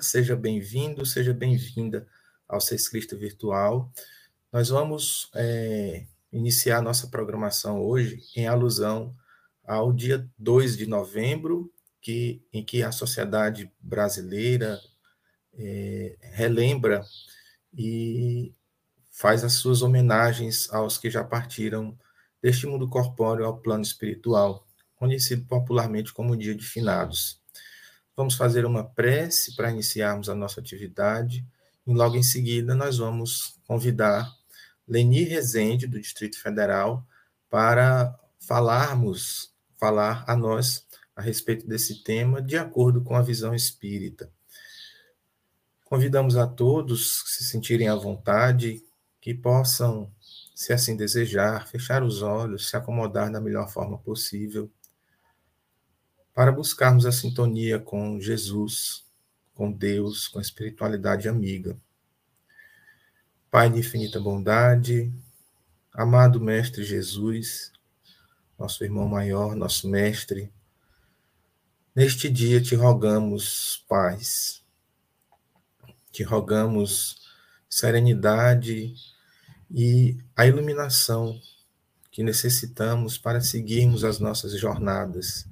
Seja bem-vindo, seja bem-vinda ao Seis Cristo Virtual. Nós vamos é, iniciar nossa programação hoje em alusão ao dia 2 de novembro, que, em que a sociedade brasileira é, relembra e faz as suas homenagens aos que já partiram deste mundo corpóreo ao plano espiritual, conhecido popularmente como Dia de Finados. Vamos fazer uma prece para iniciarmos a nossa atividade e logo em seguida nós vamos convidar Leni Rezende, do Distrito Federal, para falarmos, falar a nós a respeito desse tema de acordo com a visão espírita. Convidamos a todos que se sentirem à vontade, que possam, se assim desejar, fechar os olhos, se acomodar da melhor forma possível para buscarmos a sintonia com Jesus, com Deus, com a espiritualidade amiga. Pai de infinita bondade, amado Mestre Jesus, nosso irmão maior, nosso Mestre, neste dia te rogamos paz, te rogamos serenidade e a iluminação que necessitamos para seguirmos as nossas jornadas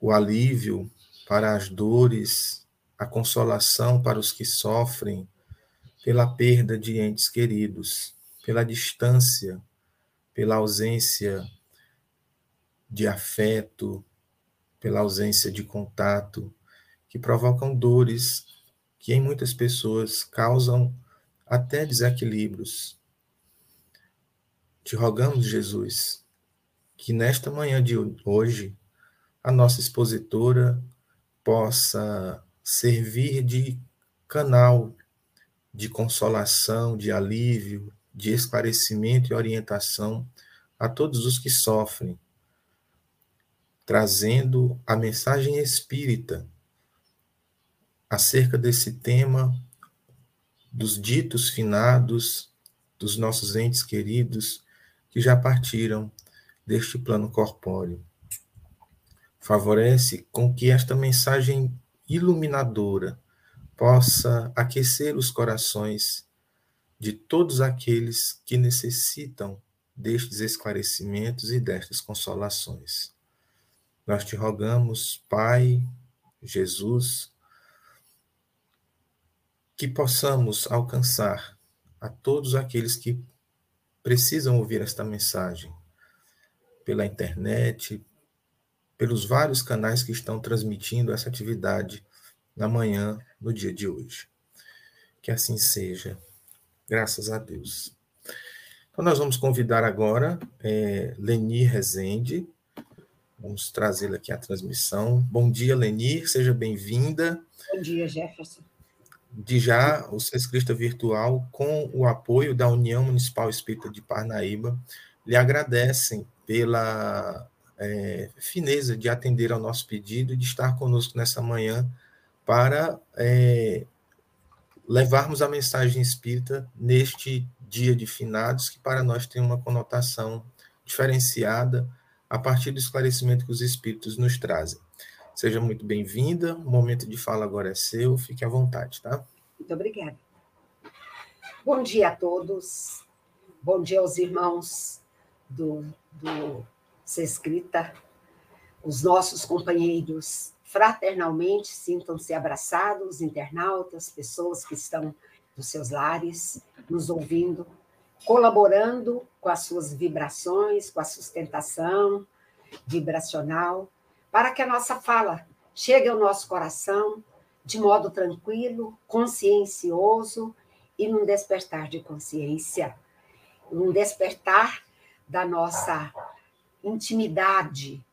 o alívio para as dores, a consolação para os que sofrem pela perda de entes queridos, pela distância, pela ausência de afeto, pela ausência de contato, que provocam dores que em muitas pessoas causam até desequilíbrios. Te rogamos, Jesus, que nesta manhã de hoje a nossa expositora possa servir de canal de consolação, de alívio, de esclarecimento e orientação a todos os que sofrem, trazendo a mensagem espírita acerca desse tema dos ditos finados dos nossos entes queridos que já partiram deste plano corpóreo favorece com que esta mensagem iluminadora possa aquecer os corações de todos aqueles que necessitam destes esclarecimentos e destas consolações. Nós te rogamos, Pai, Jesus, que possamos alcançar a todos aqueles que precisam ouvir esta mensagem pela internet, pelos vários canais que estão transmitindo essa atividade na manhã, no dia de hoje. Que assim seja, graças a Deus. Então, nós vamos convidar agora é, Leni Rezende, vamos trazê-la aqui à transmissão. Bom dia, Leni, seja bem-vinda. Bom dia, Jefferson. De já, o Sescrista Virtual, com o apoio da União Municipal Espírita de Parnaíba, lhe agradecem pela é, fineza de atender ao nosso pedido e de estar conosco nessa manhã para é, levarmos a mensagem espírita neste dia de finados, que para nós tem uma conotação diferenciada a partir do esclarecimento que os espíritos nos trazem. Seja muito bem-vinda, o momento de fala agora é seu, fique à vontade, tá? Muito obrigada. Bom dia a todos, bom dia aos irmãos do, do escrita. Os nossos companheiros fraternalmente sintam-se abraçados, internautas, pessoas que estão nos seus lares, nos ouvindo, colaborando com as suas vibrações, com a sustentação vibracional, para que a nossa fala chegue ao nosso coração de modo tranquilo, consciencioso e num despertar de consciência, um despertar da nossa intimidade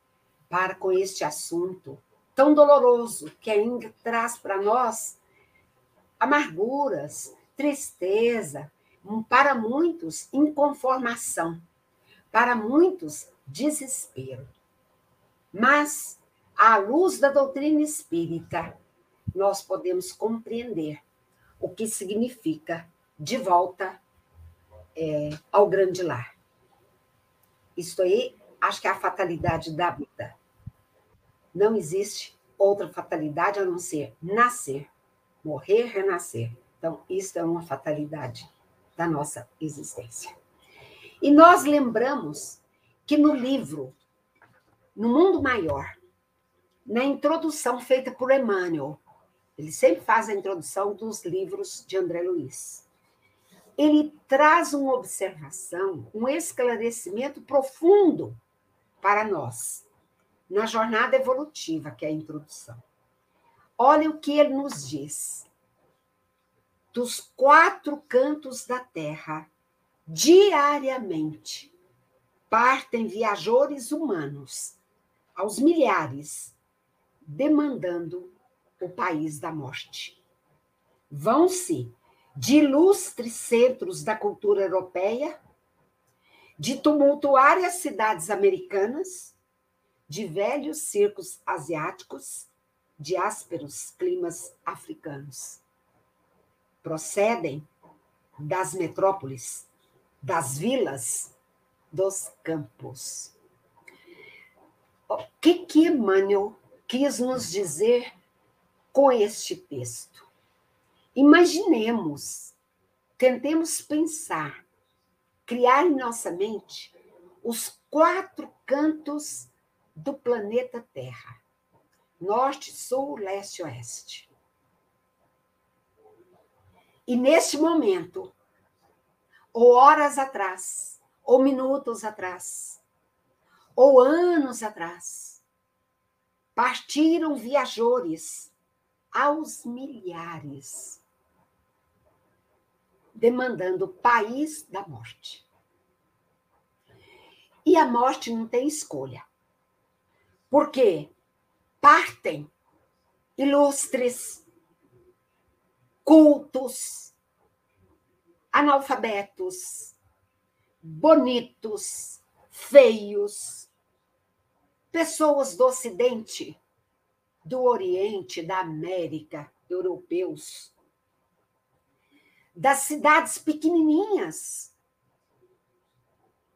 para com este assunto tão doloroso que ainda traz para nós amarguras, tristeza, para muitos inconformação, para muitos desespero. Mas à luz da doutrina espírita, nós podemos compreender o que significa de volta é, ao grande lar. Isto aí acho que é a fatalidade da vida. Não existe outra fatalidade a não ser nascer, morrer, renascer. Então, isso é uma fatalidade da nossa existência. E nós lembramos que no livro No Mundo Maior, na introdução feita por Emmanuel, ele sempre faz a introdução dos livros de André Luiz. Ele traz uma observação, um esclarecimento profundo para nós, na jornada evolutiva, que é a introdução. Olha o que ele nos diz. Dos quatro cantos da terra, diariamente, partem viajores humanos, aos milhares, demandando o país da morte. Vão-se de ilustres centros da cultura europeia, de tumultuárias cidades americanas, de velhos circos asiáticos, de ásperos climas africanos. Procedem das metrópoles, das vilas, dos campos. O que que Emmanuel quis nos dizer com este texto. Imaginemos, tentemos pensar, criar em nossa mente os quatro cantos do planeta Terra: norte, sul, leste, oeste. E neste momento, ou horas atrás, ou minutos atrás, ou anos atrás, partiram viajores aos milhares, demandando país da morte. E a morte não tem escolha. Porque partem ilustres, cultos, analfabetos, bonitos, feios, pessoas do Ocidente do Oriente, da América, europeus, das cidades pequenininhas,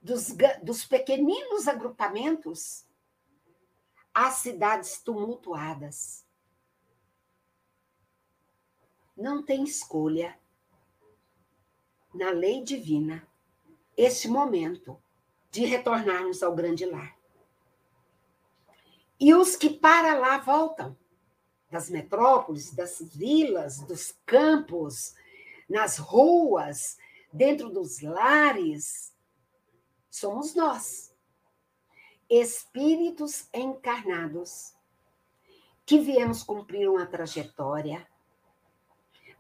dos, dos pequeninos agrupamentos, às cidades tumultuadas. Não tem escolha na lei divina este momento de retornarmos ao grande lar. E os que para lá voltam, das metrópoles, das vilas, dos campos, nas ruas, dentro dos lares, somos nós, espíritos encarnados, que viemos cumprir uma trajetória,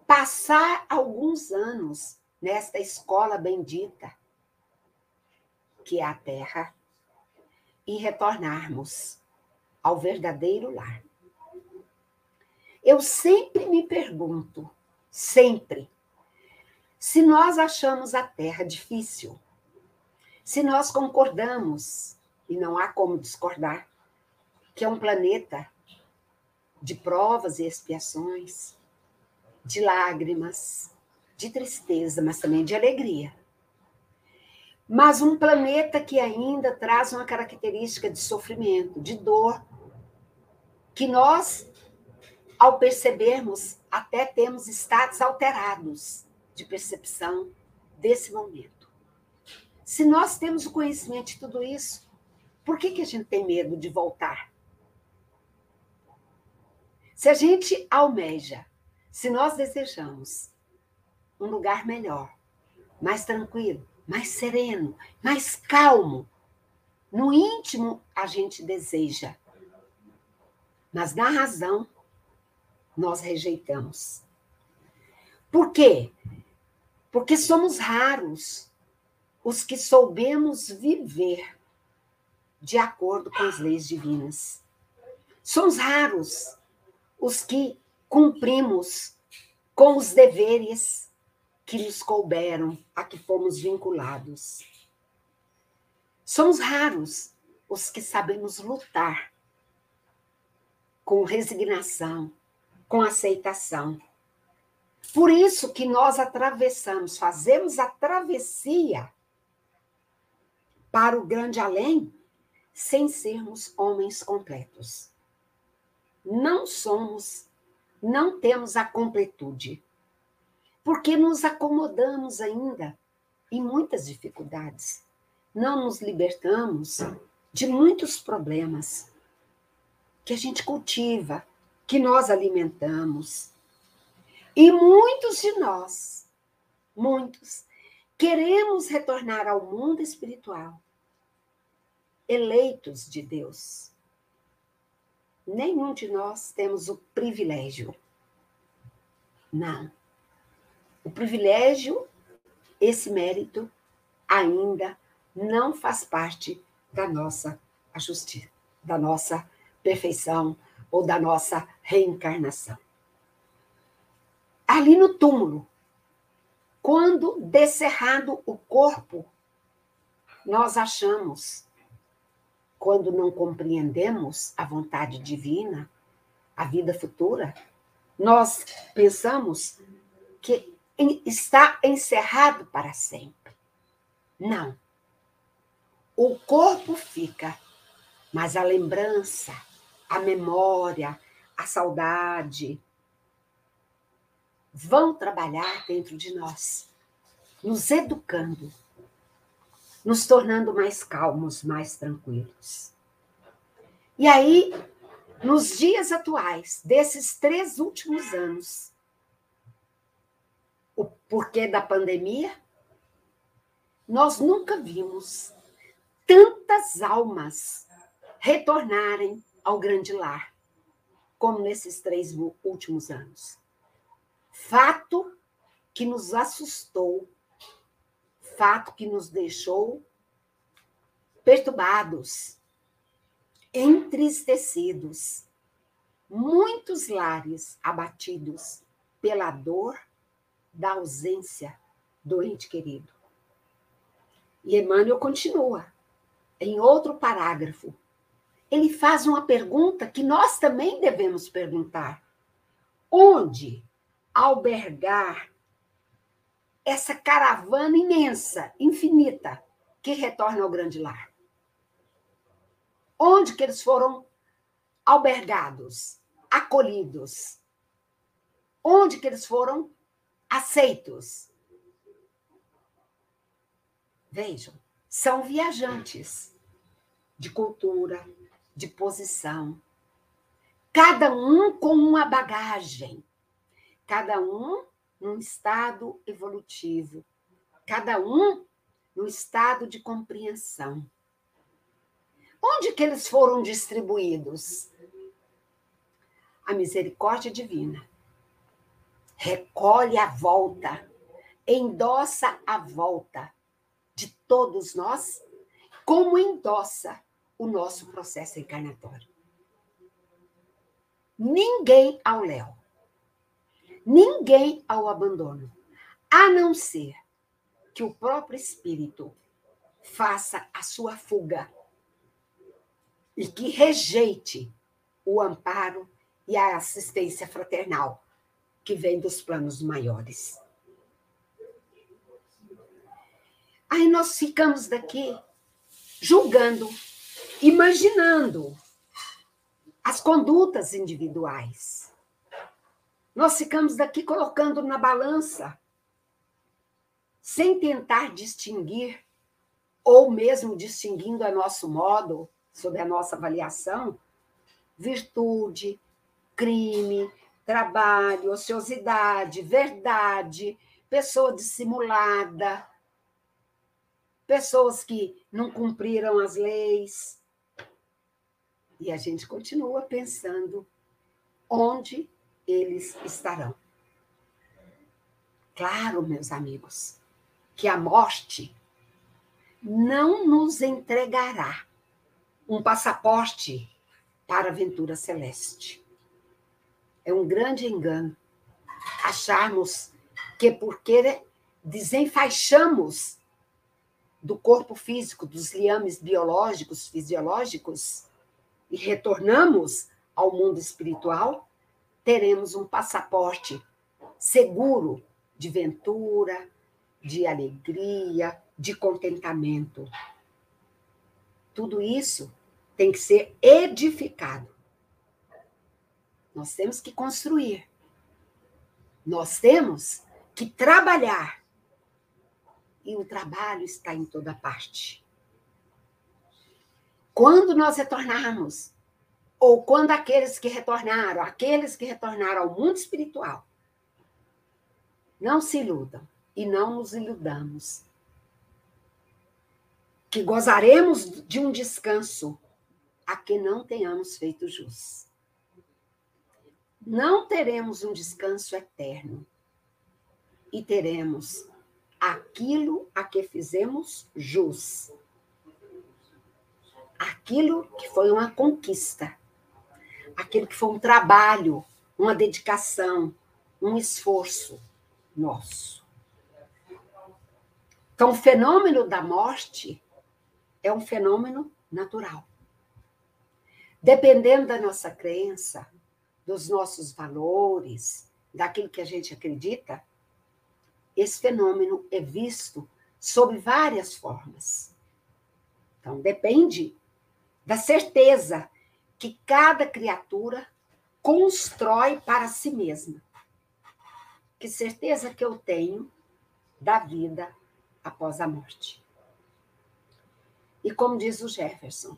passar alguns anos nesta escola bendita, que é a Terra, e retornarmos ao verdadeiro lar. Eu sempre me pergunto, sempre, se nós achamos a Terra difícil, se nós concordamos, e não há como discordar, que é um planeta de provas e expiações, de lágrimas, de tristeza, mas também de alegria. Mas um planeta que ainda traz uma característica de sofrimento, de dor, que nós, ao percebermos, até temos estados alterados de percepção desse momento. Se nós temos o conhecimento de tudo isso, por que, que a gente tem medo de voltar? Se a gente almeja, se nós desejamos um lugar melhor, mais tranquilo, mais sereno, mais calmo. No íntimo, a gente deseja, mas na razão, nós rejeitamos. Por quê? Porque somos raros os que soubemos viver de acordo com as leis divinas. Somos raros os que cumprimos com os deveres que nos couberam, a que fomos vinculados. Somos raros os que sabemos lutar com resignação, com aceitação. Por isso que nós atravessamos, fazemos a travessia para o grande além sem sermos homens completos. não somos, não temos a completude, porque nos acomodamos ainda em muitas dificuldades, não nos libertamos de muitos problemas que a gente cultiva, que nós alimentamos. E muitos de nós, muitos, queremos retornar ao mundo espiritual, eleitos de Deus. Nenhum de nós temos o privilégio. Não. O privilégio, esse mérito, ainda não faz parte da nossa justiça, da nossa perfeição ou da nossa reencarnação. Ali no túmulo, quando descerrado o corpo, nós achamos, quando não compreendemos a vontade divina, a vida futura, nós pensamos que está encerrado para sempre. Não. O corpo fica, mas a lembrança, a memória, a saudade vão trabalhar dentro de nós, nos educando, nos tornando mais calmos, mais tranquilos. E aí, nos dias atuais, desses três últimos anos, o porquê da pandemia, nós nunca vimos tantas almas retornarem ao grande lar, como nesses três últimos anos. Fato que nos assustou, fato que nos deixou perturbados, entristecidos, muitos lares abatidos pela dor da ausência do ente querido. E Emmanuel continua em outro parágrafo, ele faz uma pergunta que nós também devemos perguntar: onde albergar essa caravana imensa, infinita, que retorna ao grande lar? Onde que eles foram albergados, acolhidos? Onde que eles foram aceitos? Vejam, são viajantes de cultura, de posição. Cada um com uma bagagem, cada um num estado evolutivo, cada um no estado de compreensão. Onde que eles foram distribuídos? A misericórdia divina recolhe a volta, endossa a volta de todos nós, como endossa o nosso processo encarnatório. Ninguém ao léu, ninguém ao abandono, a não ser que o próprio espírito faça a sua fuga e que rejeite o amparo e a assistência fraternal que vem dos planos maiores. Aí nós ficamos daqui julgando, imaginando as condutas individuais. Nós ficamos daqui colocando na balança, sem tentar distinguir, ou mesmo distinguindo a nosso modo, sob a nossa avaliação, virtude, crime, trabalho, ociosidade, verdade, pessoa dissimulada, pessoas que não cumpriram as leis. E a gente continua pensando onde eles estarão. Claro, meus amigos, que a morte não nos entregará um passaporte para a aventura celeste. É um grande engano acharmos que porque desenfaixamos do corpo físico, dos liames biológicos, fisiológicos, e retornamos ao mundo espiritual, teremos um passaporte seguro de ventura, de alegria, de contentamento. Tudo isso tem que ser edificado. Nós temos que construir. Nós temos que trabalhar. E o trabalho está em toda parte. Quando nós retornarmos, ou quando aqueles que retornaram, aqueles que retornaram ao mundo espiritual, não se iludam e não nos iludamos. Que gozaremos de um descanso a que não tenhamos feito jus. Não teremos um descanso eterno e teremos aquilo a que fizemos jus. Aquilo que foi uma conquista. Aquilo que foi um trabalho, uma dedicação, um esforço nosso. Então, o fenômeno da morte é um fenômeno natural. Dependendo da nossa crença, dos nossos valores, daquilo que a gente acredita, esse fenômeno é visto sob várias formas. Então, depende da certeza que cada criatura constrói para si mesma. Que certeza que eu tenho da vida após a morte. E como diz o Jefferson,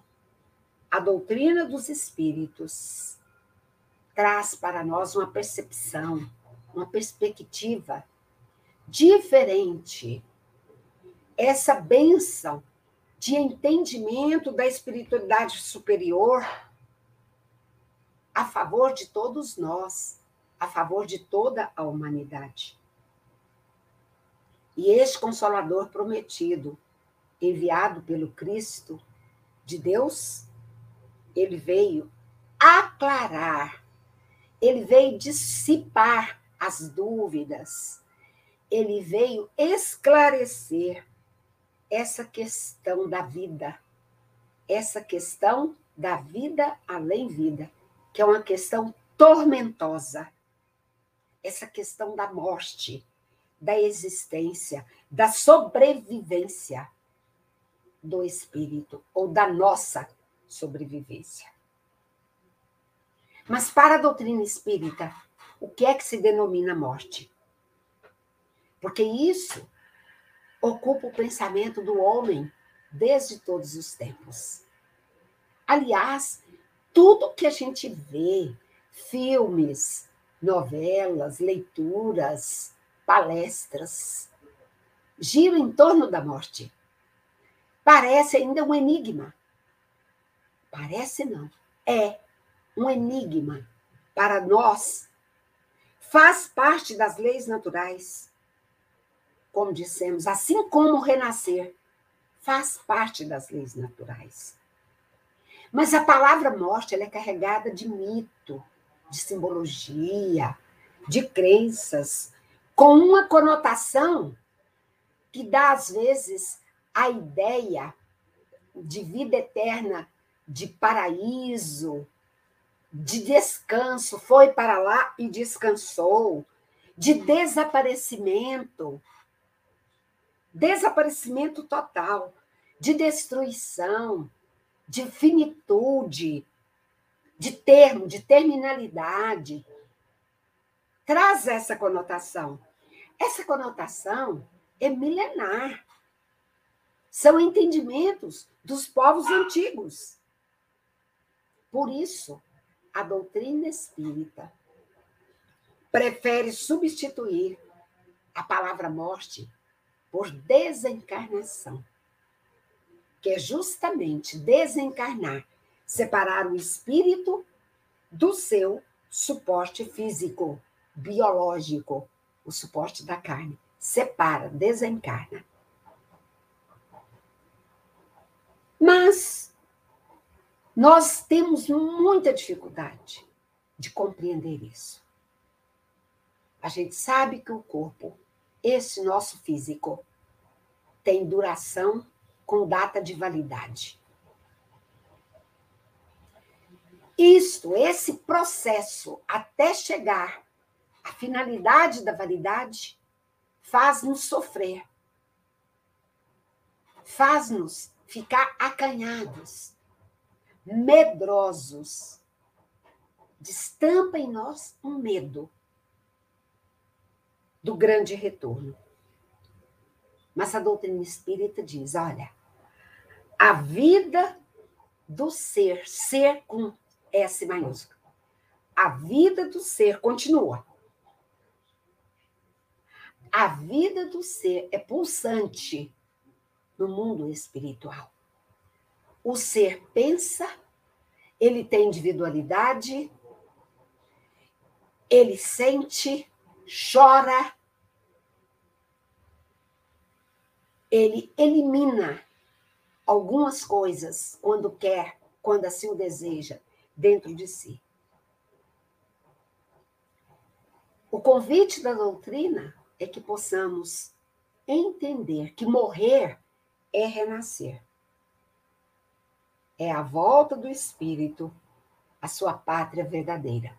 a doutrina dos espíritos traz para nós uma percepção, uma perspectiva diferente. Essa bênção de entendimento da espiritualidade superior a favor de todos nós, a favor de toda a humanidade. E este Consolador prometido, enviado pelo Cristo de Deus, ele veio aclarar, ele veio dissipar as dúvidas, ele veio esclarecer essa questão da vida, essa questão da vida além vida, que é uma questão tormentosa, essa questão da morte da existência, da sobrevivência do espírito ou da nossa sobrevivência. Mas para a doutrina espírita, o que é que se denomina morte? Porque isso ocupa o pensamento do homem desde todos os tempos. Aliás, tudo que a gente vê, filmes, novelas, leituras, palestras giram em torno da morte. Parece ainda um enigma. Parece não. É um enigma para nós. Faz parte das leis naturais. Como dissemos, assim como renascer faz parte das leis naturais. Mas a palavra morte é carregada de mito, de simbologia, de crenças, com uma conotação que dá, às vezes, a ideia de vida eterna, de paraíso, de descanso, foi para lá e descansou, de desaparecimento, desaparecimento total, de destruição, de finitude, de termo, de terminalidade, traz essa conotação. Essa conotação é milenar. São entendimentos dos povos antigos. Por isso, a doutrina espírita prefere substituir a palavra morte por desencarnação, que é justamente desencarnar, separar o espírito do seu suporte físico biológico, o suporte da carne. Separa, desencarna. Mas nós temos muita dificuldade de compreender isso. A gente sabe que o corpo, esse nosso físico, tem duração com data de validade. Isto, esse processo até chegar a finalidade da validade faz-nos sofrer, faz-nos ficar acanhados, medrosos. destampa em nós um medo do grande retorno. Mas a doutrina espírita diz: olha, a vida do ser, ser com S maiúsculo, a vida do ser continua. A vida do ser é pulsante no mundo espiritual. O ser pensa, ele tem individualidade, ele sente, chora, ele elimina algumas coisas quando quer, quando assim o deseja, dentro de si. O convite da doutrina é que possamos entender que morrer é renascer. É a volta do espírito à sua pátria verdadeira.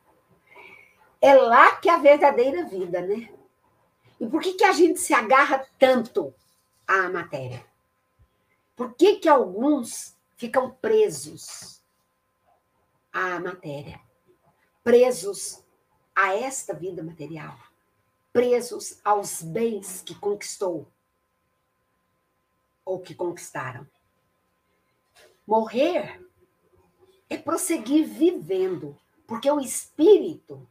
É lá que é a verdadeira vida, né? E por que, que a gente se agarra tanto à matéria? Por que, que alguns ficam presos à matéria? Presos a esta vida material? presos aos bens que conquistou ou que conquistaram. Morrer é prosseguir vivendo, porque o espírito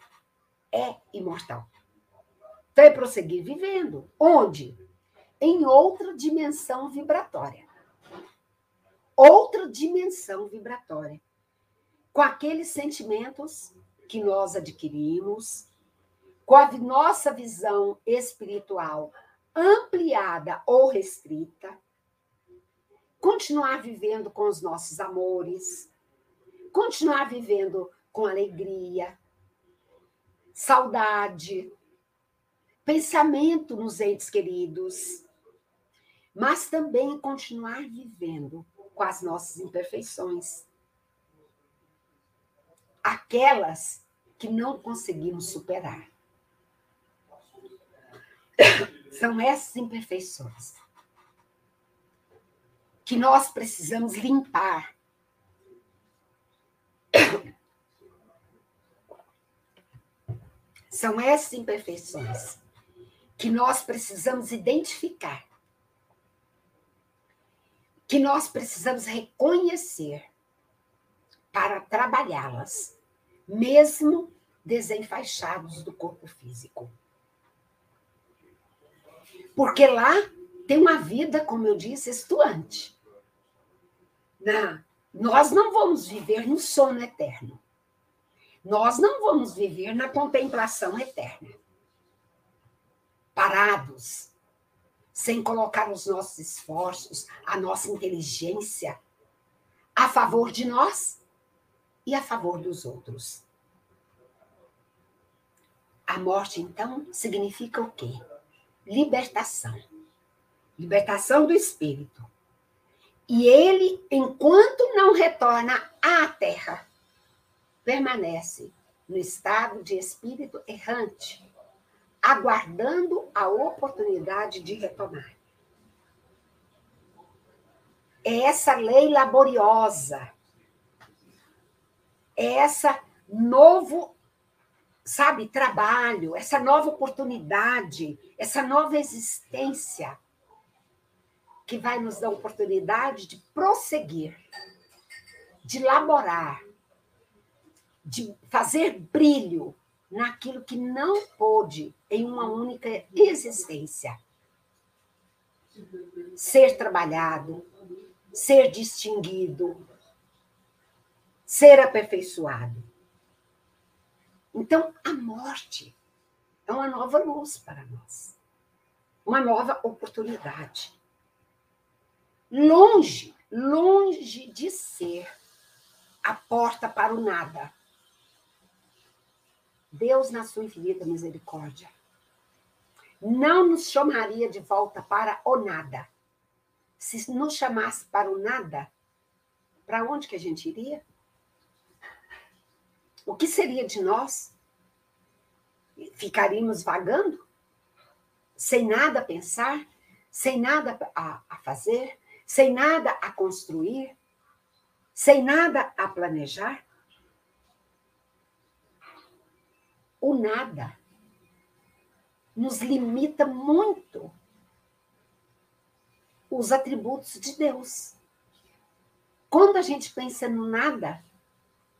é imortal. Então é prosseguir vivendo. Onde? Em outra dimensão vibratória. Outra dimensão vibratória. Com aqueles sentimentos que nós adquirimos, com a nossa visão espiritual ampliada ou restrita, continuar vivendo com os nossos amores, continuar vivendo com alegria, saudade, pensamento nos entes queridos, mas também continuar vivendo com as nossas imperfeições. Aquelas que não conseguimos superar. São essas imperfeições que nós precisamos limpar. São essas imperfeições que nós precisamos identificar, que nós precisamos reconhecer para trabalhá-las, mesmo desenfaixados do corpo físico. Porque lá tem uma vida, como eu disse, estuante. Na, nós não vamos viver no sono eterno. Nós não vamos viver na contemplação eterna. Parados, sem colocar os nossos esforços, a nossa inteligência a favor de nós e a favor dos outros. A morte, então, significa o quê? libertação. Libertação do espírito. E ele, enquanto não retorna à terra, permanece no estado de espírito errante, aguardando a oportunidade de retomar. É essa lei laboriosa, é essa novo sabe, trabalho, essa nova oportunidade, essa nova existência que vai nos dar oportunidade de prosseguir, de laborar, de fazer brilho naquilo que não pôde em uma única existência. Ser trabalhado, ser distinguido, ser aperfeiçoado. Então, a morte é uma nova luz para nós, uma nova oportunidade. Longe, longe de ser a porta para o nada. Deus, na sua infinita misericórdia, não nos chamaria de volta para o nada. Se nos chamasse para o nada, para onde que a gente iria? O que seria de nós? Ficaríamos vagando? Sem nada a pensar? Sem nada a, a fazer? Sem nada a construir? Sem nada a planejar? O nada nos limita muito os atributos de Deus. Quando a gente pensa no nada,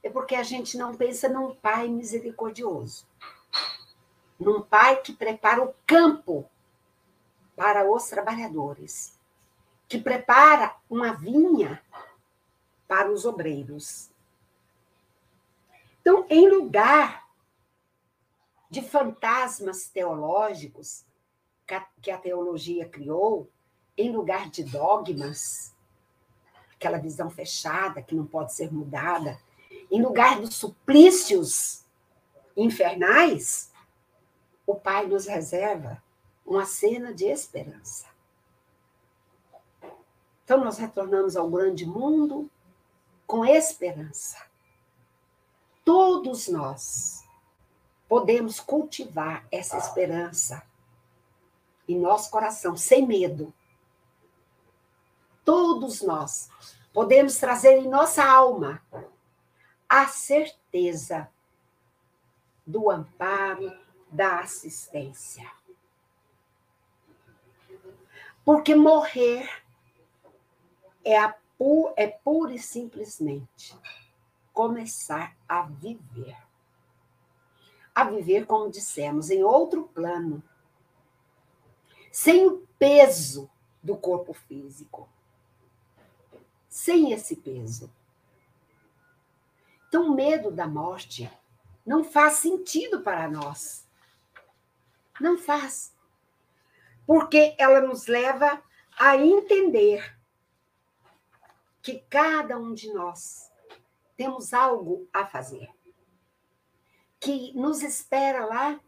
é porque a gente não pensa num Pai misericordioso, num Pai que prepara o campo para os trabalhadores, que prepara uma vinha para os obreiros. Então, em lugar de fantasmas teológicos que a teologia criou, em lugar de dogmas, aquela visão fechada que não pode ser mudada, em lugar dos suplícios infernais, o Pai nos reserva uma cena de esperança. Então, nós retornamos ao grande mundo com esperança. Todos nós podemos cultivar essa esperança em nosso coração, sem medo. Todos nós podemos trazer em nossa alma a certeza do amparo, da assistência. Porque morrer é, a, é pura e simplesmente começar a viver. A viver, como dissemos, em outro plano, sem o peso do corpo físico. Sem esse peso. Então, o medo da morte não faz sentido para nós. Não faz. Porque ela nos leva a entender que cada um de nós temos algo a fazer. Que nos espera lá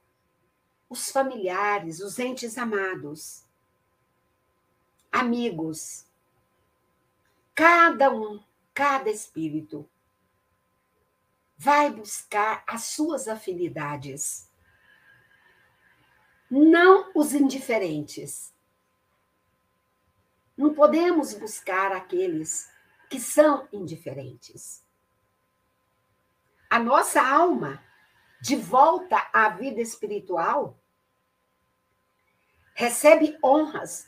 os familiares, os entes amados, amigos. Cada um, cada espírito vai buscar as suas afinidades. Não os indiferentes. Não podemos buscar aqueles que são indiferentes. A nossa alma, de volta à vida espiritual, recebe honras,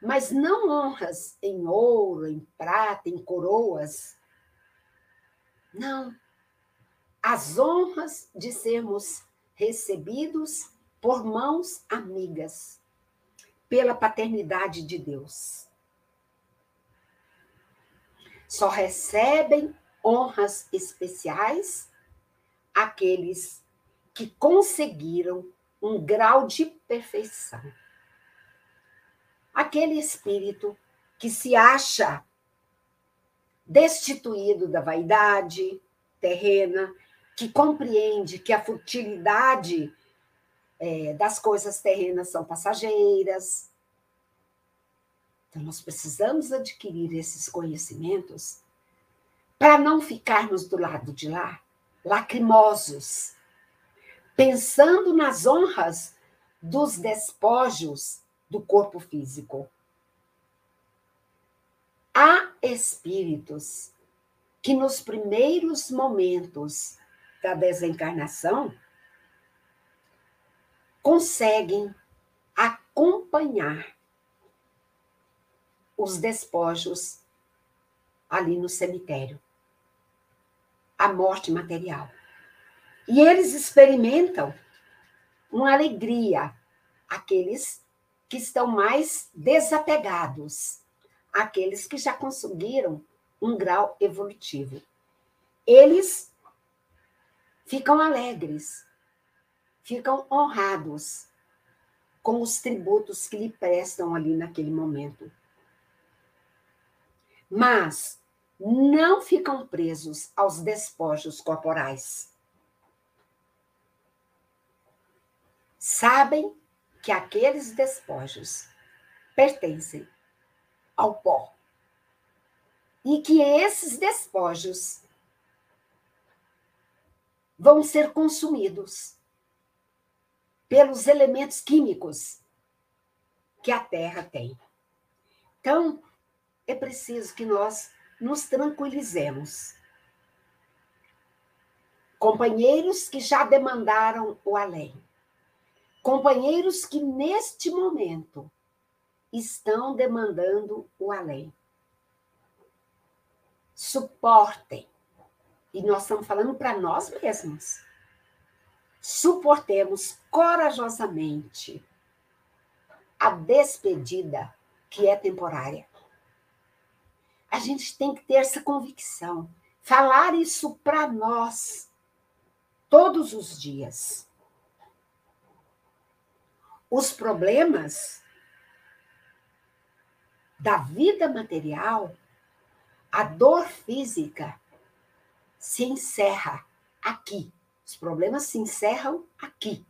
mas não honras em ouro, em prata, em coroas. Não. As honras de sermos recebidos por mãos amigas, pela paternidade de Deus. Só recebem honras especiais aqueles que conseguiram um grau de perfeição. Aquele espírito que se acha destituído da vaidade terrena, que compreende que a futilidade é, das coisas terrenas são passageiras. Então, nós precisamos adquirir esses conhecimentos para não ficarmos do lado de lá, lacrimosos, pensando nas honras dos despojos do corpo físico. Há espíritos que nos primeiros momentos da desencarnação conseguem acompanhar os despojos ali no cemitério, a morte material. E eles experimentam uma alegria, aqueles que estão mais desapegados, aqueles que já conseguiram um grau evolutivo. Eles ficam alegres, ficam honrados com os tributos que lhe prestam ali naquele momento. Mas não ficam presos aos despojos corporais. Sabem que aqueles despojos pertencem ao pó. E que esses despojos vão ser consumidos pelos elementos químicos que a Terra tem. Então, é preciso que nós nos tranquilizemos. Companheiros que já demandaram o além. Companheiros que neste momento estão demandando o além. Suportem. E nós estamos falando para nós mesmos. Suportemos corajosamente a despedida que é temporária. A gente tem que ter essa convicção, falar isso para nós todos os dias. Os problemas da vida material, a dor física se encerra aqui. Os problemas se encerram aqui.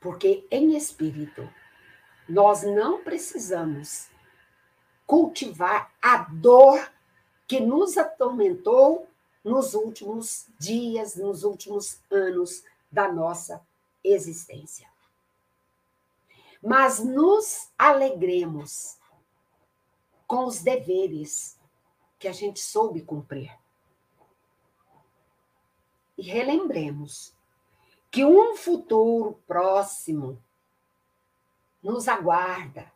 Porque em espírito, nós não precisamos cultivar a dor que nos atormentou nos últimos dias, nos últimos anos da nossa existência. Mas nos alegremos com os deveres que a gente soube cumprir. E relembremos que um futuro próximo nos aguarda.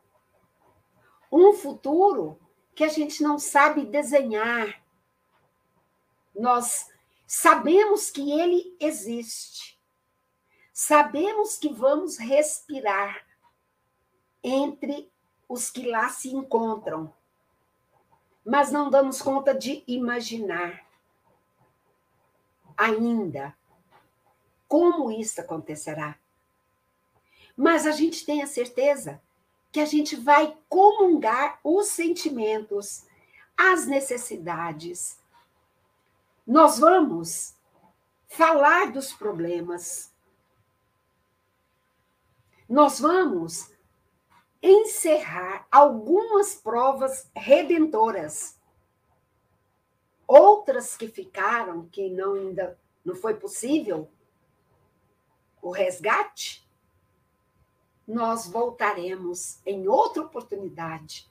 Um futuro que a gente não sabe desenhar. Nós sabemos que ele existe. Sabemos que vamos respirar entre os que lá se encontram. Mas não damos conta de imaginar ainda como isso acontecerá. Mas a gente tem a certeza que a gente vai comungar os sentimentos, as necessidades. Nós vamos falar dos problemas. Nós vamos encerrar algumas provas redentoras. Outras que ficaram, que não ainda não foi possível, o resgate, nós voltaremos em outra oportunidade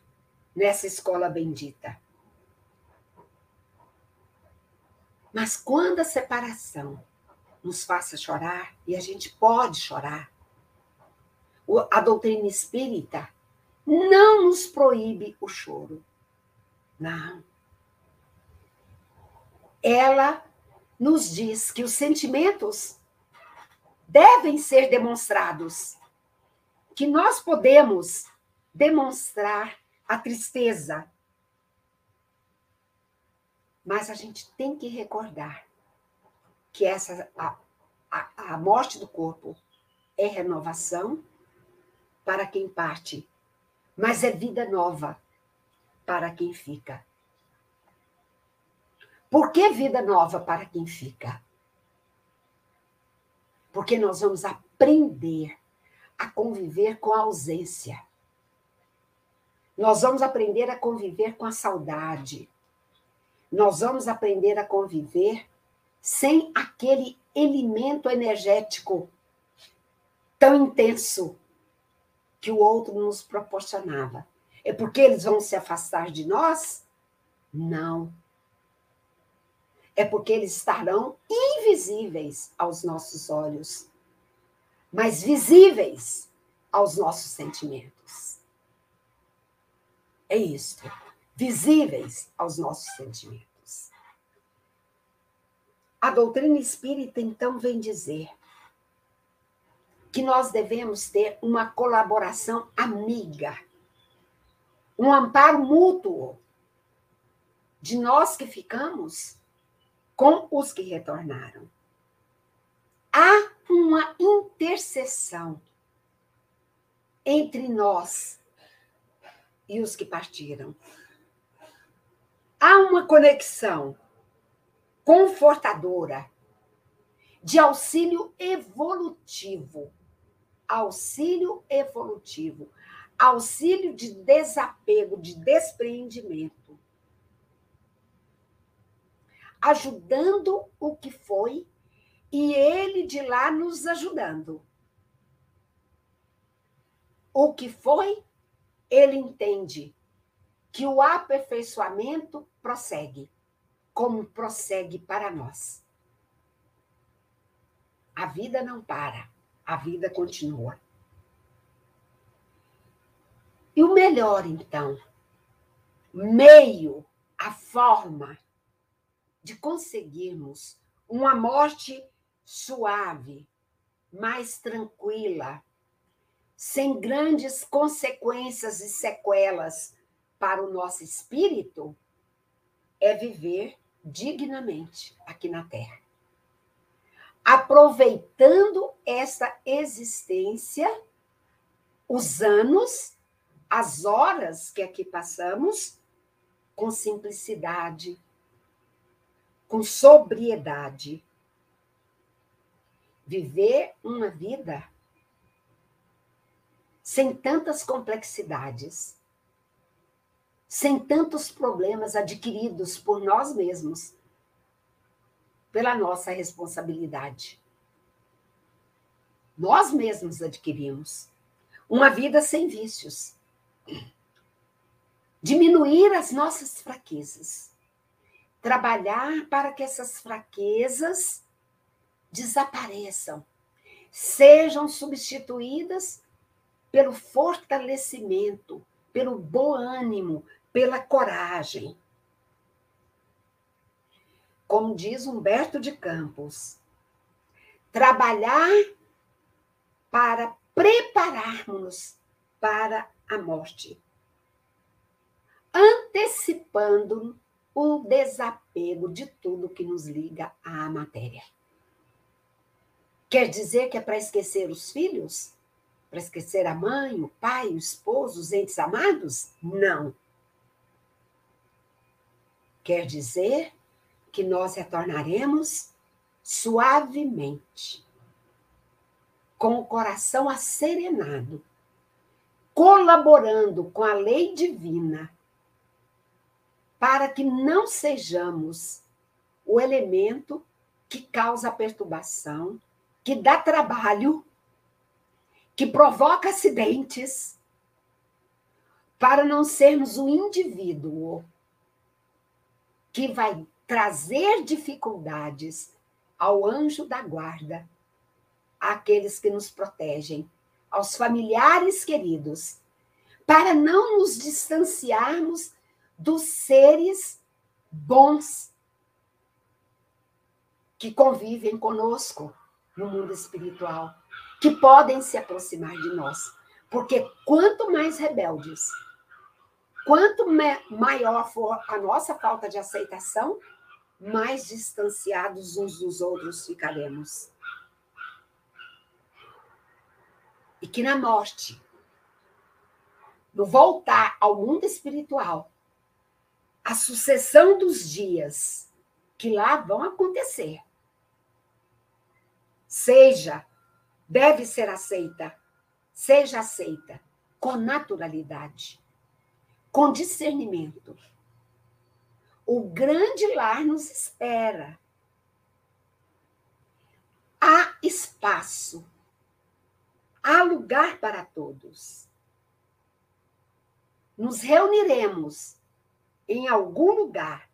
nessa escola bendita. Mas quando a separação nos faça chorar, e a gente pode chorar, a doutrina espírita não nos proíbe o choro. Não. Ela nos diz que os sentimentos devem ser demonstrados. Que nós podemos demonstrar a tristeza. Mas a gente tem que recordar que essa a, a, a morte do corpo é renovação para quem parte, mas é vida nova para quem fica. Por que vida nova para quem fica? Porque nós vamos aprender a conviver com a ausência. Nós vamos aprender a conviver com a saudade. Nós vamos aprender a conviver sem aquele elemento energético tão intenso que o outro nos proporcionava. É porque eles vão se afastar de nós? Não é porque eles estarão invisíveis aos nossos olhos, mas visíveis aos nossos sentimentos. É isto, visíveis aos nossos sentimentos. A doutrina espírita, então, vem dizer que nós devemos ter uma colaboração amiga, um amparo mútuo de nós que ficamos com os que retornaram. Há uma intercessão entre nós e os que partiram. Há uma conexão confortadora de auxílio evolutivo. Auxílio evolutivo. Auxílio de desapego, de despreendimento ajudando o que foi e ele de lá nos ajudando. O que foi, ele entende que o aperfeiçoamento prossegue. como prossegue para nós. A vida não para, a vida continua. E o melhor, então, meio, a forma de conseguirmos uma morte suave, mais tranquila, sem grandes consequências e sequelas para o nosso espírito, é viver dignamente aqui na Terra. Aproveitando essa existência, os anos, as horas que aqui passamos, com simplicidade, com sobriedade. Viver uma vida sem tantas complexidades, sem tantos problemas adquiridos por nós mesmos, pela nossa responsabilidade. Nós mesmos adquirimos uma vida sem vícios. Diminuir as nossas fraquezas trabalhar para que essas fraquezas desapareçam, sejam substituídas pelo fortalecimento, pelo bom ânimo, pela coragem. Como diz Humberto de Campos, trabalhar para prepararmos-nos para a morte, antecipando o desapego de tudo que nos liga à matéria. Quer dizer que é para esquecer os filhos? Para esquecer a mãe, o pai, o esposo, os entes amados? Não. Quer dizer que nós retornaremos suavemente, com o coração acerenado, colaborando com a lei divina para que não sejamos o elemento que causa perturbação, que dá trabalho, que provoca acidentes, para não sermos o indivíduo que vai trazer dificuldades ao anjo da guarda, àqueles que nos protegem, aos familiares queridos, para não nos distanciarmos dos seres bons que convivem conosco no mundo espiritual, que podem se aproximar de nós. Porque quanto mais rebeldes, quanto maior for a nossa falta de aceitação, mais distanciados uns dos outros ficaremos. E que na morte, no voltar ao mundo espiritual, a sucessão dos dias que lá vão acontecer. Seja, deve ser aceita, seja aceita com naturalidade, com discernimento. O grande lar nos espera. Há espaço, há lugar para todos. Nos reuniremos em algum lugar.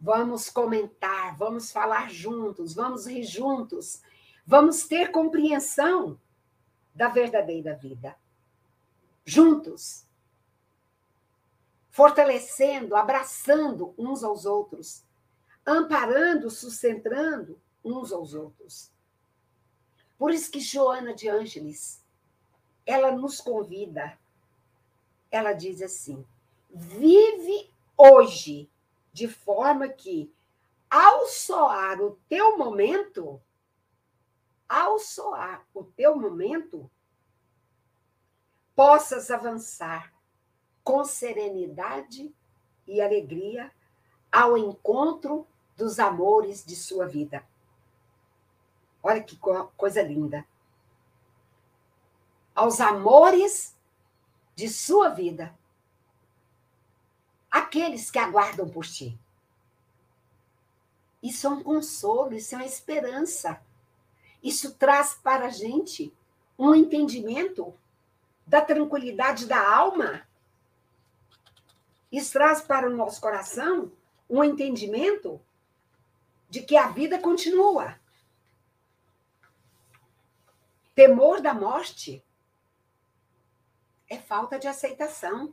Vamos comentar, vamos falar juntos, vamos rir juntos, vamos ter compreensão da verdadeira vida. Juntos. Fortalecendo, abraçando uns aos outros, amparando, sustentando uns aos outros. Por isso que Joana de Ângeles, ela nos convida. Ela diz assim: vive hoje, de forma que, ao soar o teu momento, ao soar o teu momento, possas avançar com serenidade e alegria ao encontro dos amores de sua vida. Olha que coisa linda. Aos amores de sua vida aqueles que aguardam por ti. Isso é um consolo, isso é uma esperança. Isso traz para a gente um entendimento da tranquilidade da alma Isso traz para o nosso coração um entendimento de que a vida continua. Temor da morte é falta de aceitação.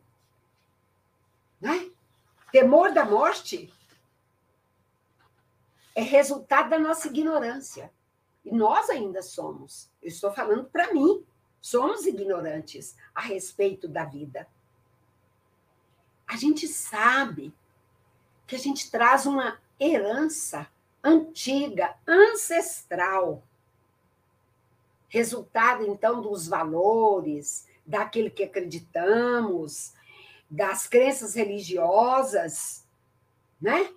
Né? Temor da morte é resultado da nossa ignorância. E nós ainda somos. Eu estou falando para mim. Somos ignorantes a respeito da vida. A gente sabe que a gente traz uma herança antiga, ancestral, resultado então dos valores, daquilo que acreditamos, das crenças religiosas, né?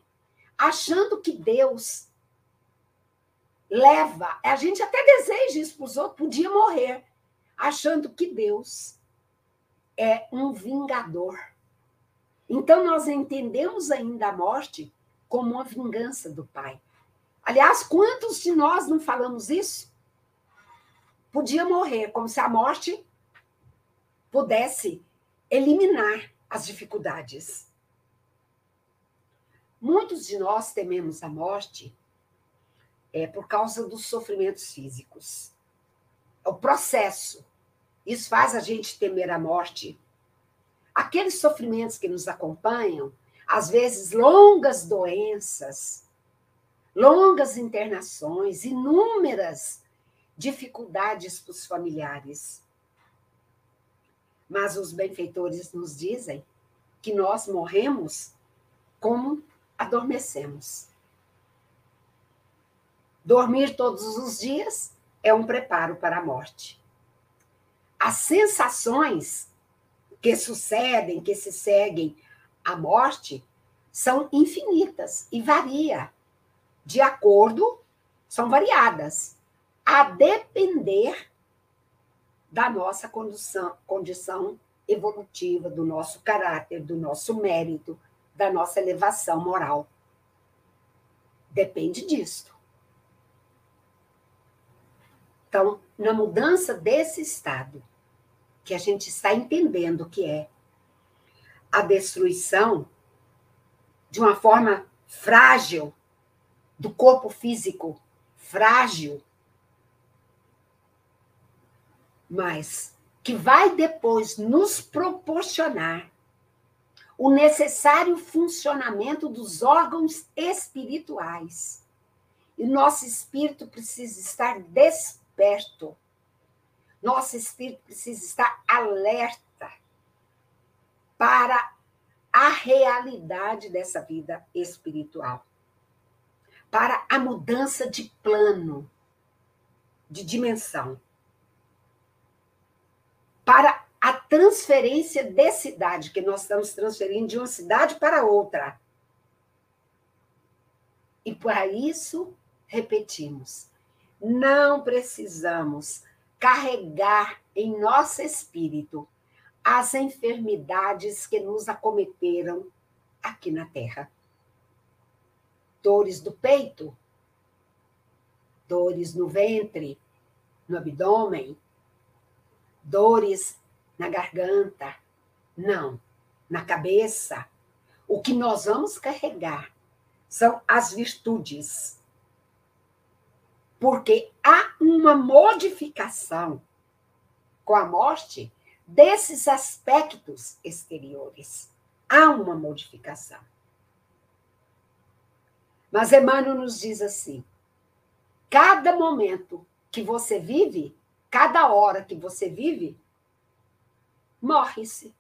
Achando que Deus leva, a gente até deseja isso para os outros, podia morrer, achando que Deus é um vingador. Então, nós entendemos ainda a morte como uma vingança do Pai. Aliás, quantos de nós não falamos isso? Podia morrer, como se a morte pudesse eliminar as dificuldades. Muitos de nós tememos a morte é, por causa dos sofrimentos físicos. O processo. Isso faz a gente temer a morte. Aqueles sofrimentos que nos acompanham, às vezes longas doenças, longas internações, inúmeras dificuldades para os familiares. Mas os benfeitores nos dizem que nós morremos como adormecemos. Dormir todos os dias é um preparo para a morte. As sensações que sucedem, que se seguem à morte, são infinitas e varia de acordo, são variadas, a depender da nossa condição, condição evolutiva, do nosso caráter, do nosso mérito, da nossa elevação moral. Depende disso. Então, na mudança desse estado, que a gente está entendendo que é a destruição de uma forma frágil do corpo físico, frágil, mas que vai depois nos proporcionar o necessário funcionamento dos órgãos espirituais. E nosso espírito precisa estar desperto. Nosso espírito precisa estar alerta para a realidade dessa vida espiritual. Para a mudança de plano, de dimensão para a transferência de cidade, que nós estamos transferindo de uma cidade para outra. E para isso, repetimos, não precisamos carregar em nosso espírito as enfermidades que nos acometeram aqui na Terra. Dores do peito, dores no ventre, no abdômen, dores na garganta. Não, na cabeça. O que nós vamos carregar são as virtudes. Porque há uma modificação com a morte desses aspectos exteriores. Há uma modificação. Mas Emmanuel nos diz assim: cada momento que você vive cada hora que você vive, morre-se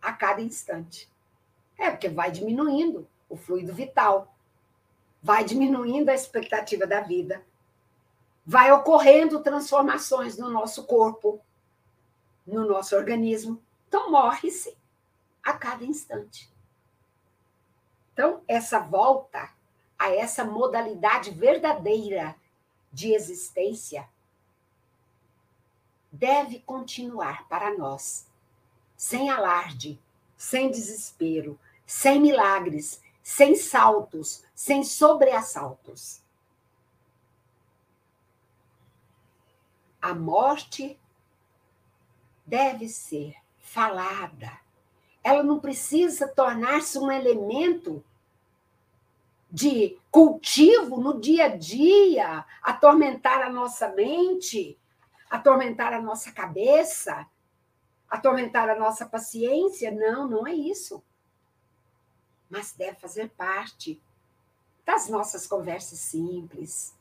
a cada instante. É, porque vai diminuindo o fluido vital, vai diminuindo a expectativa da vida, vai ocorrendo transformações no nosso corpo, no nosso organismo. Então, morre-se a cada instante. Então, essa volta a essa modalidade verdadeira de existência deve continuar para nós, sem alarde, sem desespero, sem milagres, sem saltos, sem sobreassaltos. A morte deve ser falada, ela não precisa tornar-se um elemento de cultivo no dia a dia, atormentar a nossa mente, atormentar a nossa cabeça, atormentar a nossa paciência. Não, não é isso. Mas deve fazer parte das nossas conversas simples.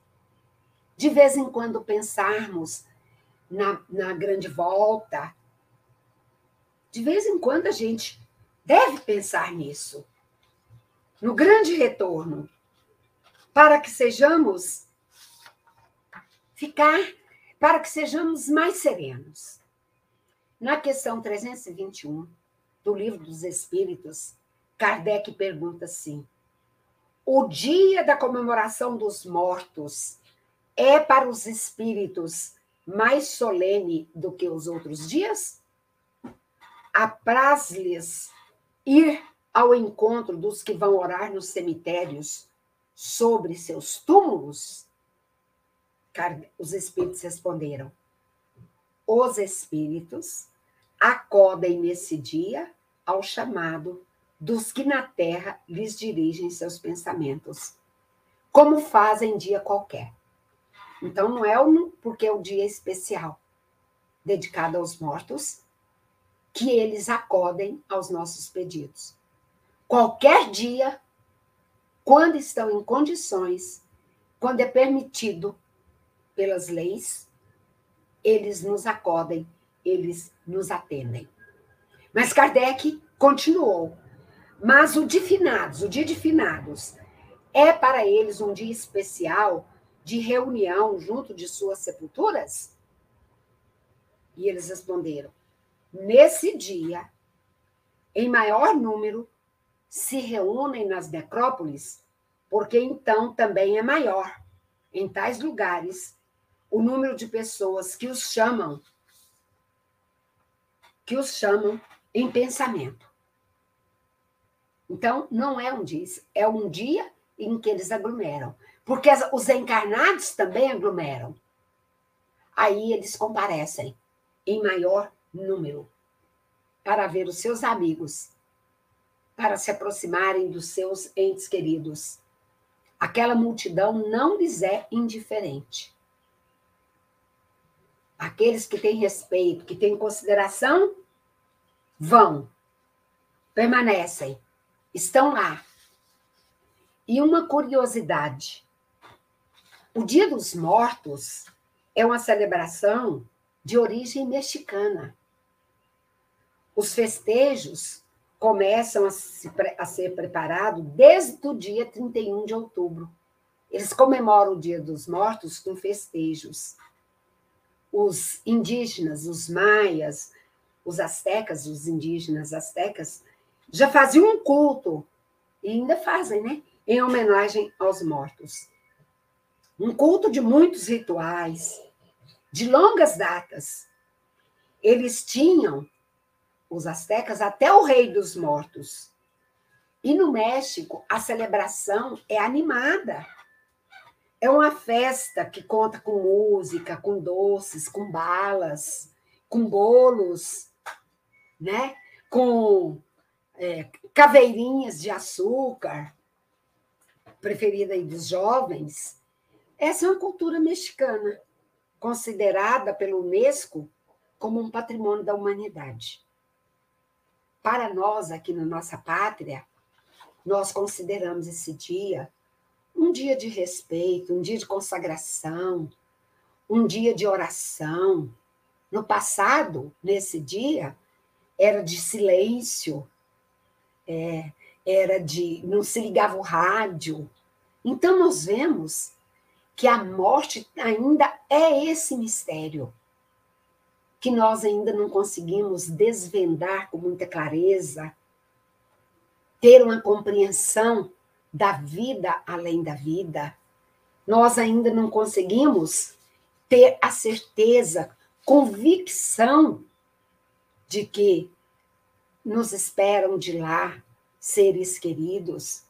De vez em quando pensarmos na, na grande volta. De vez em quando a gente deve pensar nisso, no grande retorno, para que sejamos ficar, para que sejamos mais serenos. Na questão 321 do Livro dos Espíritos, Kardec pergunta assim: o dia da comemoração dos mortos é para os espíritos mais solene do que os outros dias? Apraz-lhes ir ao encontro dos que vão orar nos cemitérios sobre seus túmulos? Os espíritos responderam: Os espíritos acodem nesse dia ao chamado dos que na terra lhes dirigem seus pensamentos, como fazem dia qualquer. Então, não é um, porque é o um dia especial dedicado aos mortos que eles acodem aos nossos pedidos. Qualquer dia, quando estão em condições, quando é permitido pelas leis, eles nos acodem, eles nos atendem. Mas Kardec continuou. Mas o de finados, o dia de finados, é para eles um dia especial de reunião junto de suas sepulturas? E eles responderam: Nesse dia, em maior número, se reúnem nas necrópolis, porque então também é maior, em tais lugares, o número de pessoas que os chamam, que os chamam em pensamento. Então, não é um dia, é um dia em que eles aglomeram. Porque os encarnados também aglomeram. Aí eles comparecem em maior número para ver os seus amigos, para se aproximarem dos seus entes queridos. Aquela multidão não lhes é indiferente. Aqueles que têm respeito, que têm consideração, vão, permanecem, estão lá. E uma curiosidade: o Dia dos Mortos é uma celebração de origem mexicana. Os festejos começam a, se, a ser preparados desde o dia 31 de outubro. Eles comemoram o Dia dos Mortos com festejos. Os indígenas, os maias, os astecas, os indígenas astecas, já faziam um culto, e ainda fazem, né? Em homenagem aos mortos um culto de muitos rituais, de longas datas. Eles tinham, os astecas, até o rei dos mortos. E no México, a celebração é animada. É uma festa que conta com música, com doces, com balas, com bolos, né? com é, caveirinhas de açúcar, preferida aí dos jovens. Essa é uma cultura mexicana, considerada pelo Unesco como um patrimônio da humanidade. Para nós, aqui na nossa pátria, nós consideramos esse dia um dia de respeito, um dia de consagração, um dia de oração. No passado, nesse dia, era de silêncio, é, era de. não se ligava o rádio. Então, nós vemos que a morte ainda é esse mistério que nós ainda não conseguimos desvendar com muita clareza, ter uma compreensão da vida além da vida. Nós ainda não conseguimos ter a certeza, convicção de que nos esperam de lá seres queridos,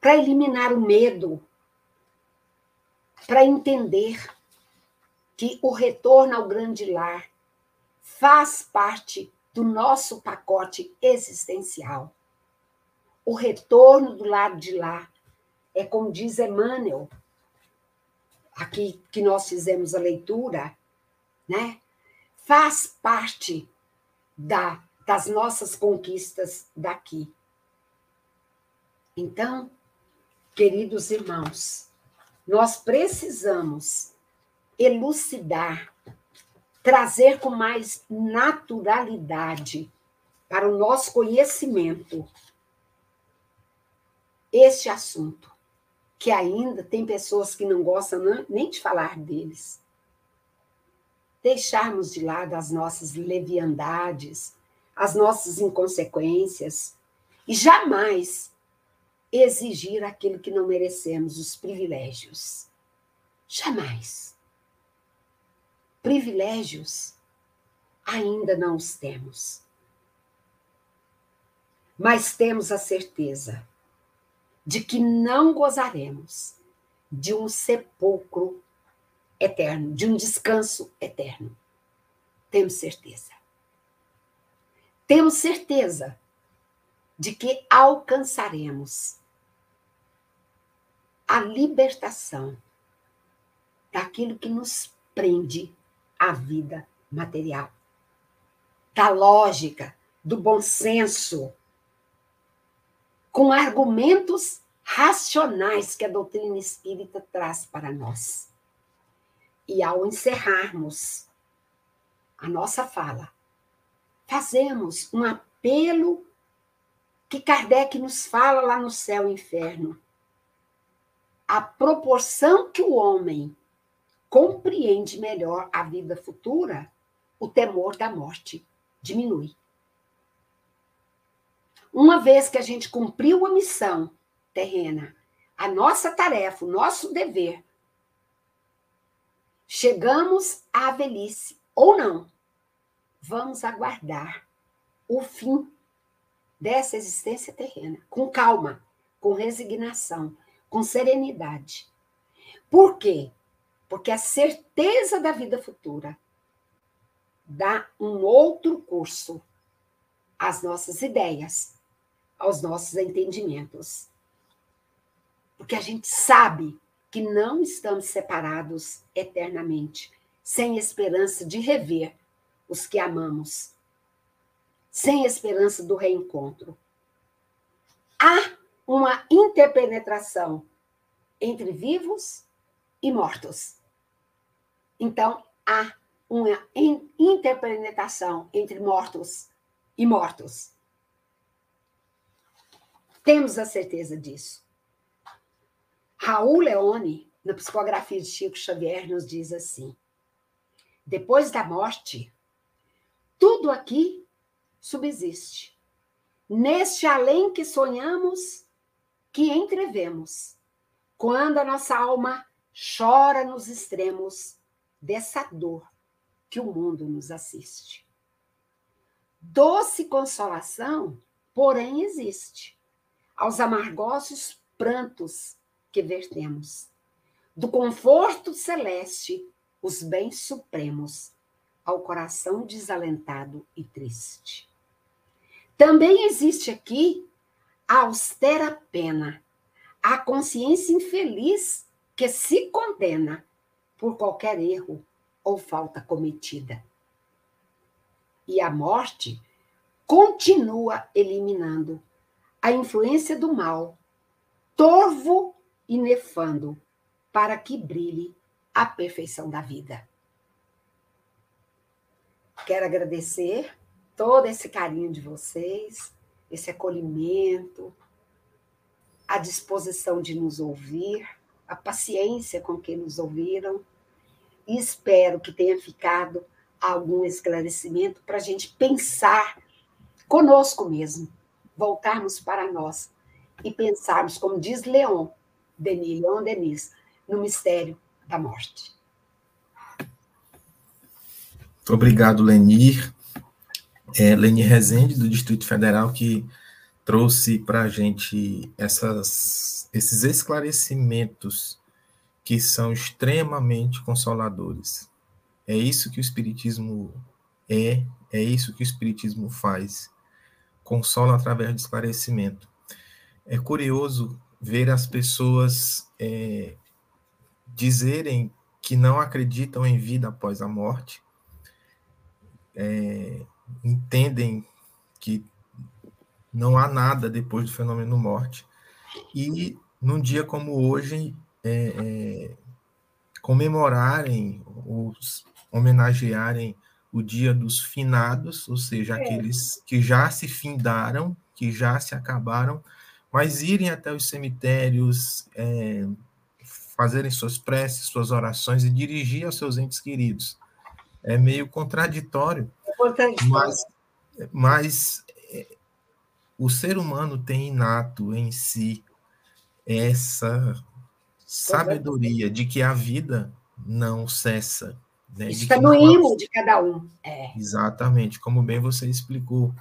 para eliminar o medo, para entender que o retorno ao grande lar faz parte do nosso pacote existencial. O retorno do lado de lá é como diz Emmanuel, aqui que nós fizemos a leitura, né? Faz parte da, das nossas conquistas daqui. Então, queridos irmãos, nós precisamos elucidar, trazer com mais naturalidade para o nosso conhecimento este assunto, que ainda tem pessoas que não gostam nem de falar deles. Deixarmos de lado as nossas leviandades, as nossas inconsequências e jamais exigir aquilo que não merecemos, os privilégios. Jamais. Privilégios ainda não os temos. Mas temos a certeza de que não gozaremos de um sepulcro eterno, de um descanso eterno. Temos certeza. Temos certeza de que alcançaremos a libertação daquilo que nos prende à vida material, da lógica, do bom senso, com argumentos racionais que a doutrina espírita traz para nós. E ao encerrarmos a nossa fala, fazemos um apelo que Kardec nos fala lá no céu e inferno. A proporção que o homem compreende melhor a vida futura, o temor da morte diminui. Uma vez que a gente cumpriu a missão terrena, a nossa tarefa, o nosso dever, chegamos à velhice ou não, vamos aguardar o fim dessa existência terrena, com calma, com resignação, com serenidade. Por quê? Porque a certeza da vida futura dá um outro curso às nossas ideias, aos nossos entendimentos. Porque a gente sabe que não estamos separados eternamente, sem esperança de rever os que amamos, sem esperança do reencontro. Há uma interpenetração entre vivos e mortos. Então, há uma interpenetração entre mortos e mortos. Temos a certeza disso. Raul Leone, na psicografia de Chico Xavier, nos diz assim: depois da morte, tudo aqui subsiste. Neste além que sonhamos, que entrevemos, quando a nossa alma chora nos extremos dessa dor que o mundo nos assiste. Doce consolação, porém, existe aos amargosos prantos que vertemos. Do conforto celeste, os bens supremos, ao coração desalentado e triste. Também existe aqui a austera pena, a consciência infeliz que se condena por qualquer erro ou falta cometida. E a morte continua eliminando a influência do mal, torvo e nefando, para que brilhe a perfeição da vida. Quero agradecer todo esse carinho de vocês, esse acolhimento, a disposição de nos ouvir, a paciência com que nos ouviram, e espero que tenha ficado algum esclarecimento para a gente pensar conosco mesmo voltarmos para nós e pensarmos, como diz Leon Denis, Leon Denis, no mistério da morte. Obrigado, Lenir. É, Lenir Rezende, do Distrito Federal, que trouxe para a gente essas, esses esclarecimentos que são extremamente consoladores. É isso que o Espiritismo é, é isso que o Espiritismo faz. Consola através do esclarecimento. É curioso ver as pessoas é, dizerem que não acreditam em vida após a morte, é, entendem que não há nada depois do fenômeno morte, e num dia como hoje, é, é, comemorarem, os, homenagearem o dia dos finados, ou seja, é. aqueles que já se findaram, que já se acabaram, mas irem até os cemitérios, é, fazerem suas preces, suas orações e dirigir aos seus entes queridos. É meio contraditório, é mas, mas é, o ser humano tem inato em si essa sabedoria de que a vida não cessa. Né? Isso está no ímã de cada um. É. Exatamente, como bem você explicou.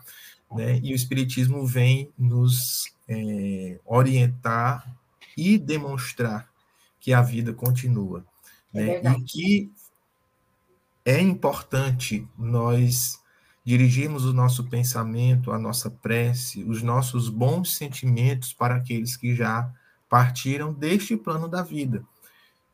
Né? E o Espiritismo vem nos é, orientar e demonstrar que a vida continua. É né? E que é importante nós dirigirmos o nosso pensamento, a nossa prece, os nossos bons sentimentos para aqueles que já partiram deste plano da vida.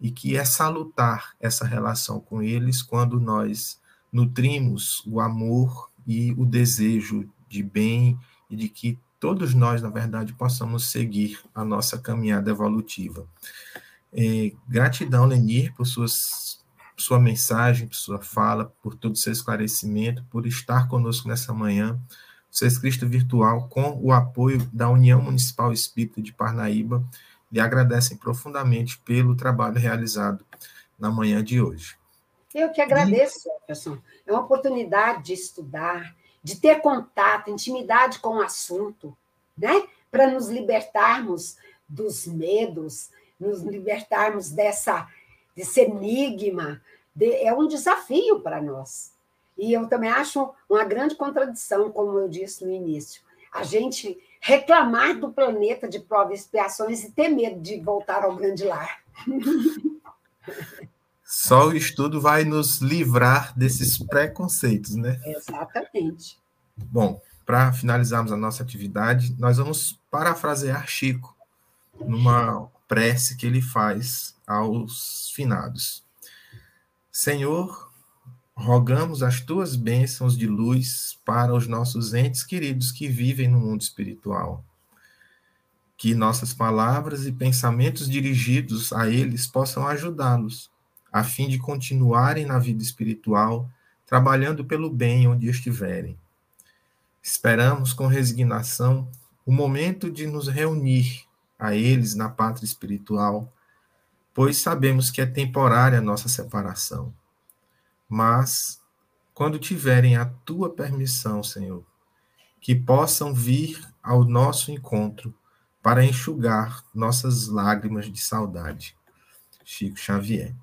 E que é salutar essa relação com eles quando nós nutrimos o amor e o desejo de bem e de que todos nós, na verdade, possamos seguir a nossa caminhada evolutiva. É, gratidão, Lenir, por suas, sua mensagem, por sua fala, por todo o seu esclarecimento, por estar conosco nessa manhã. Ser Cristo Virtual, com o apoio da União Municipal Espírita de Parnaíba, lhe agradecem profundamente pelo trabalho realizado na manhã de hoje. Eu que agradeço, Jefferson. É uma oportunidade de estudar, de ter contato, intimidade com o assunto, né? Para nos libertarmos dos medos, nos libertarmos dessa desse enigma, de, é um desafio para nós. E eu também acho uma grande contradição, como eu disse no início, a gente reclamar do planeta de provas e expiações e ter medo de voltar ao grande lar. Só o estudo vai nos livrar desses preconceitos, né? Exatamente. Bom, para finalizarmos a nossa atividade, nós vamos parafrasear Chico numa prece que ele faz aos finados. Senhor, rogamos as tuas bênçãos de luz para os nossos entes queridos que vivem no mundo espiritual. Que nossas palavras e pensamentos dirigidos a eles possam ajudá-los, a fim de continuarem na vida espiritual, trabalhando pelo bem onde estiverem. Esperamos com resignação o momento de nos reunir a eles na pátria espiritual, pois sabemos que é temporária a nossa separação. Mas, quando tiverem a tua permissão, Senhor, que possam vir ao nosso encontro para enxugar nossas lágrimas de saudade. Chico Xavier.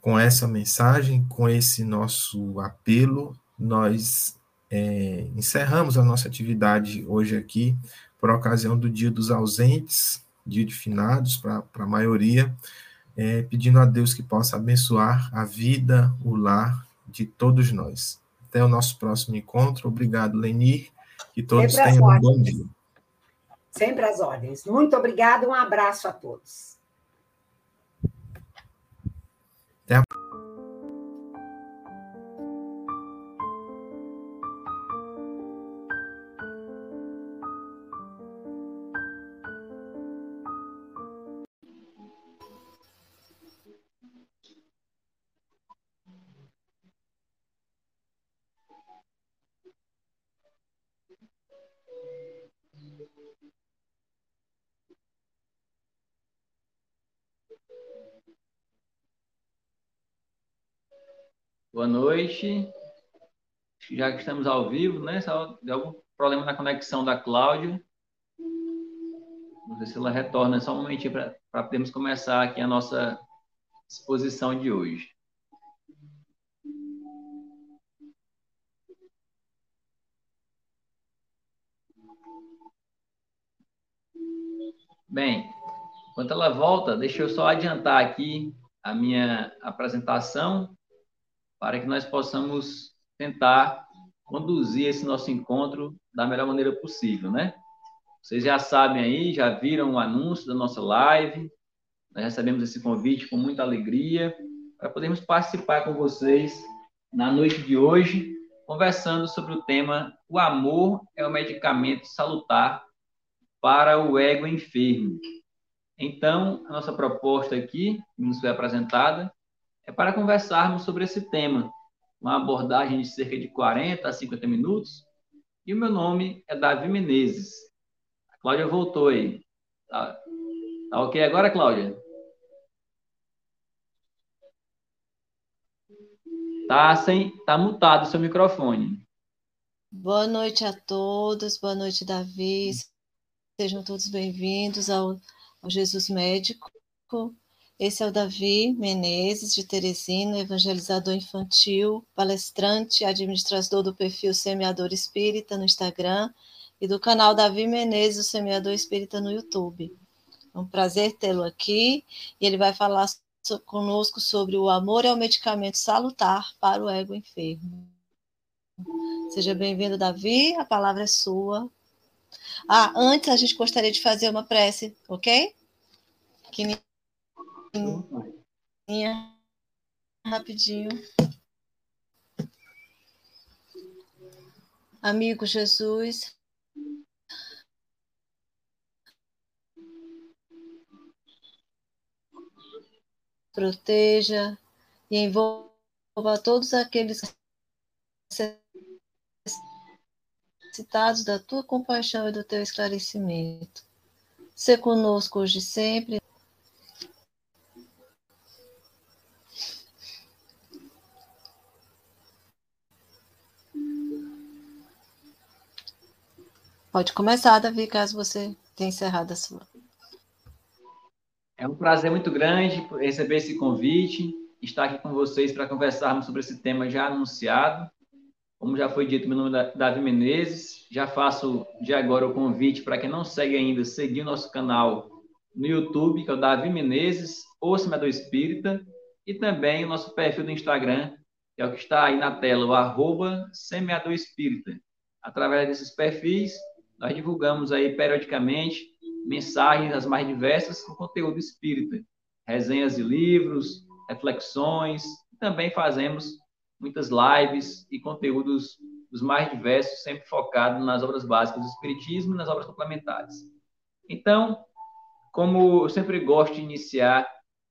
Com essa mensagem, com esse nosso apelo, nós é, encerramos a nossa atividade hoje aqui por ocasião do Dia dos Ausentes, dia de finados para a maioria, é, pedindo a Deus que possa abençoar a vida, o lar de todos nós. Até o nosso próximo encontro. Obrigado, Lenir. Que todos Sempre tenham um bom dia. Sempre às ordens. Muito obrigado. Um abraço a todos. Até a Boa noite. Já que estamos ao vivo, né? Só deu algum problema na conexão da Cláudia. Não sei se ela retorna só um momentinho para podermos começar aqui a nossa exposição de hoje. Bem, enquanto ela volta, deixa eu só adiantar aqui a minha apresentação para que nós possamos tentar conduzir esse nosso encontro da melhor maneira possível, né? Vocês já sabem aí, já viram o anúncio da nossa live. Nós recebemos esse convite com muita alegria para podermos participar com vocês na noite de hoje, conversando sobre o tema O amor é o medicamento salutar para o ego enfermo. Então, a nossa proposta aqui, que nos foi apresentada, é para conversarmos sobre esse tema, uma abordagem de cerca de 40 a 50 minutos. E o meu nome é Davi Menezes. Cláudia voltou aí. Tá, tá ok agora, Cláudia? Tá sem, tá mutado o seu microfone. Boa noite a todos, boa noite, Davi. Sejam todos bem-vindos ao, ao Jesus Médico. Esse é o Davi Menezes, de Teresina, evangelizador infantil, palestrante, administrador do perfil Semeador Espírita no Instagram e do canal Davi Menezes, o Semeador Espírita, no YouTube. É um prazer tê-lo aqui e ele vai falar conosco sobre o amor é o medicamento salutar para o ego enfermo. Seja bem-vindo, Davi, a palavra é sua. Ah, antes a gente gostaria de fazer uma prece, ok? Que rapidinho. Amigo Jesus, proteja e envolva todos aqueles citados da tua compaixão e do teu esclarecimento. Se conosco hoje e sempre. Pode começar, Davi, caso você tenha encerrado a sua. É um prazer muito grande receber esse convite, estar aqui com vocês para conversarmos sobre esse tema já anunciado. Como já foi dito, meu nome é Davi Menezes. Já faço de agora o convite para quem não segue ainda, seguir o nosso canal no YouTube, que é o Davi Menezes, ou Semeador Espírita, e também o nosso perfil do Instagram, que é o que está aí na tela, o arroba Semeador Espírita. Através desses perfis, nós divulgamos aí periodicamente mensagens as mais diversas com conteúdo espírita, resenhas de livros, reflexões, também fazemos muitas lives e conteúdos dos mais diversos, sempre focado nas obras básicas do espiritismo e nas obras complementares. Então, como eu sempre gosto de iniciar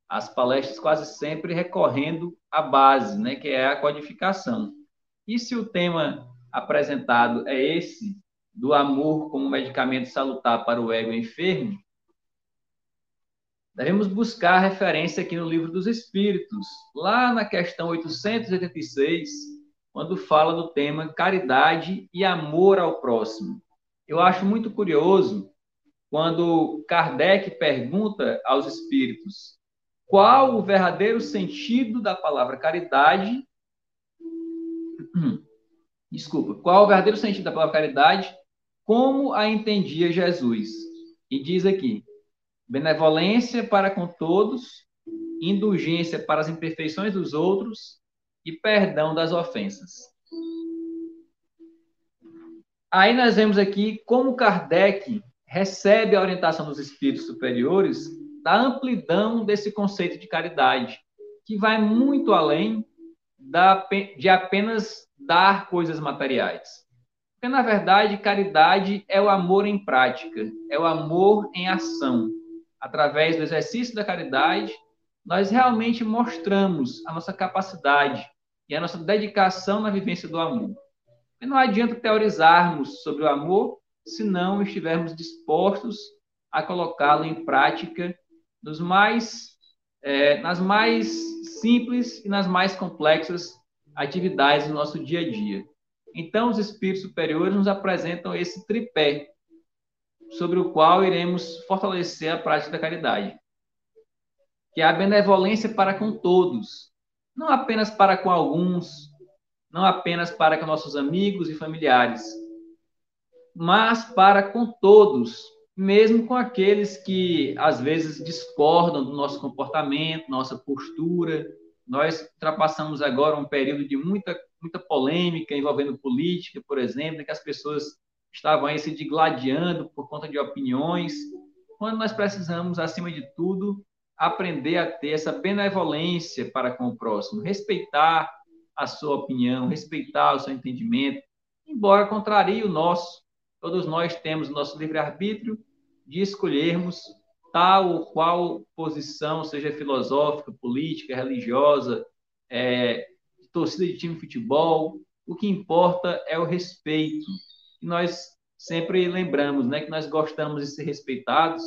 as palestras quase sempre recorrendo à base, né, que é a codificação. E se o tema apresentado é esse, do amor como medicamento salutar para o ego enfermo, devemos buscar referência aqui no Livro dos Espíritos, lá na questão 886, quando fala do tema caridade e amor ao próximo. Eu acho muito curioso quando Kardec pergunta aos espíritos qual o verdadeiro sentido da palavra caridade. Desculpa, qual o verdadeiro sentido da palavra caridade como a entendia Jesus. E diz aqui: benevolência para com todos, indulgência para as imperfeições dos outros e perdão das ofensas. Aí nós vemos aqui como Kardec recebe a orientação dos espíritos superiores da amplidão desse conceito de caridade, que vai muito além da, de apenas dar coisas materiais. Porque, na verdade, caridade é o amor em prática, é o amor em ação. Através do exercício da caridade, nós realmente mostramos a nossa capacidade e a nossa dedicação na vivência do amor. E não adianta teorizarmos sobre o amor se não estivermos dispostos a colocá-lo em prática nos mais, é, nas mais simples e nas mais complexas atividades do nosso dia a dia. Então, os espíritos superiores nos apresentam esse tripé, sobre o qual iremos fortalecer a prática da caridade, que é a benevolência para com todos, não apenas para com alguns, não apenas para com nossos amigos e familiares, mas para com todos, mesmo com aqueles que às vezes discordam do nosso comportamento, nossa postura, Nós ultrapassamos agora um período de muita, muita polêmica envolvendo política, por exemplo, que as pessoas estavam aí se digladiando por conta de opiniões, quando nós precisamos, acima de tudo, aprender a ter essa benevolência para com o próximo, respeitar a sua opinião, respeitar o seu entendimento, embora contrarie o nosso. Todos nós temos o nosso livre-arbítrio de escolhermos tal ou qual posição, seja filosófica, política, religiosa, é, torcida de time de futebol. O que importa é o respeito. E nós sempre lembramos né, que nós gostamos de ser respeitados,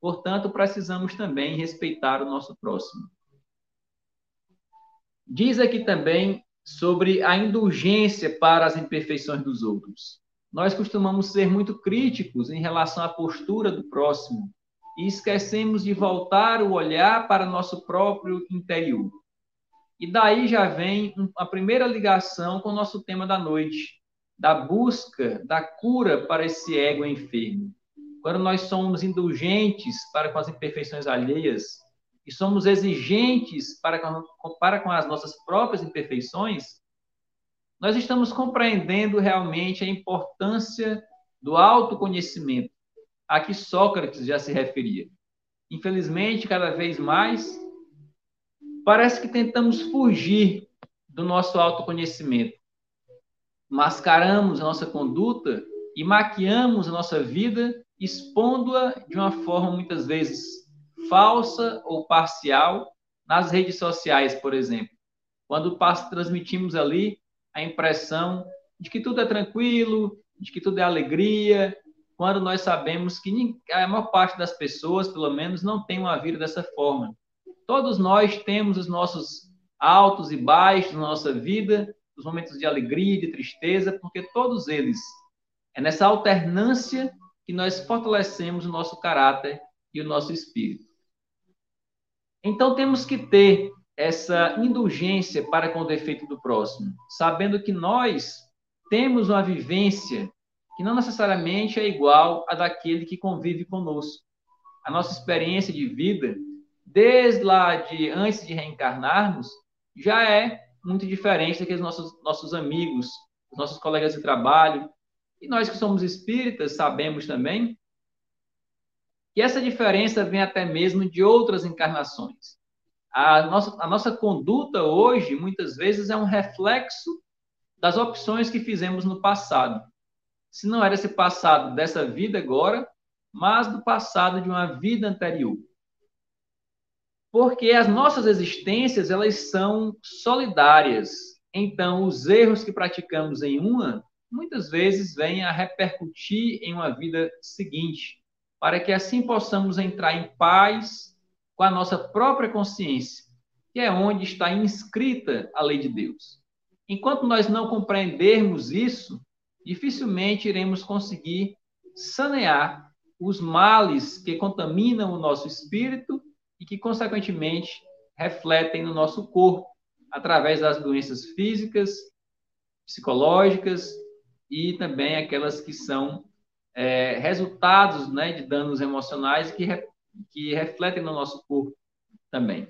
portanto, precisamos também respeitar o nosso próximo. Diz aqui também sobre a indulgência para as imperfeições dos outros. Nós costumamos ser muito críticos em relação à postura do próximo e esquecemos de voltar o olhar para nosso próprio interior. E daí já vem a primeira ligação com o nosso tema da noite, da busca da cura para esse ego enfermo. Quando nós somos indulgentes para com as imperfeições alheias e somos exigentes para com, para com as nossas próprias imperfeições, nós estamos compreendendo realmente a importância do autoconhecimento, a que Sócrates já se referia. Infelizmente, cada vez mais, parece que tentamos fugir do nosso autoconhecimento. Mascaramos a nossa conduta e maquiamos a nossa vida, expondo-a de uma forma muitas vezes falsa ou parcial nas redes sociais, por exemplo. Quando transmitimos ali a impressão de que tudo é tranquilo, de que tudo é alegria, quando nós sabemos que a maior parte das pessoas, pelo menos, não tem uma vida dessa forma. Todos nós temos os nossos altos e baixos na nossa vida, os momentos de alegria e de tristeza, porque todos eles é nessa alternância que nós fortalecemos o nosso caráter e o nosso espírito. Então temos que ter essa indulgência para com o defeito do próximo, sabendo que nós temos uma vivência que não necessariamente é igual à daquele que convive conosco. A nossa experiência de vida, desde lá de antes de reencarnarmos, já é muito diferente daqueles nossos nossos amigos, os nossos colegas de trabalho. E nós que somos espíritas sabemos também que essa diferença vem até mesmo de outras encarnações a nossa, a nossa conduta hoje, muitas vezes, é um reflexo das opções que fizemos no passado. Se não era esse passado dessa vida agora, mas do passado de uma vida anterior. Porque as nossas existências, elas são solidárias. Então, os erros que praticamos em uma, muitas vezes vêm a repercutir em uma vida seguinte, para que assim possamos entrar em paz com a nossa própria consciência, que é onde está inscrita a lei de Deus. Enquanto nós não compreendermos isso, dificilmente iremos conseguir sanear os males que contaminam o nosso espírito e que, consequentemente, refletem no nosso corpo, através das doenças físicas, psicológicas e também aquelas que são é, resultados né, de danos emocionais que que refletem no nosso corpo também.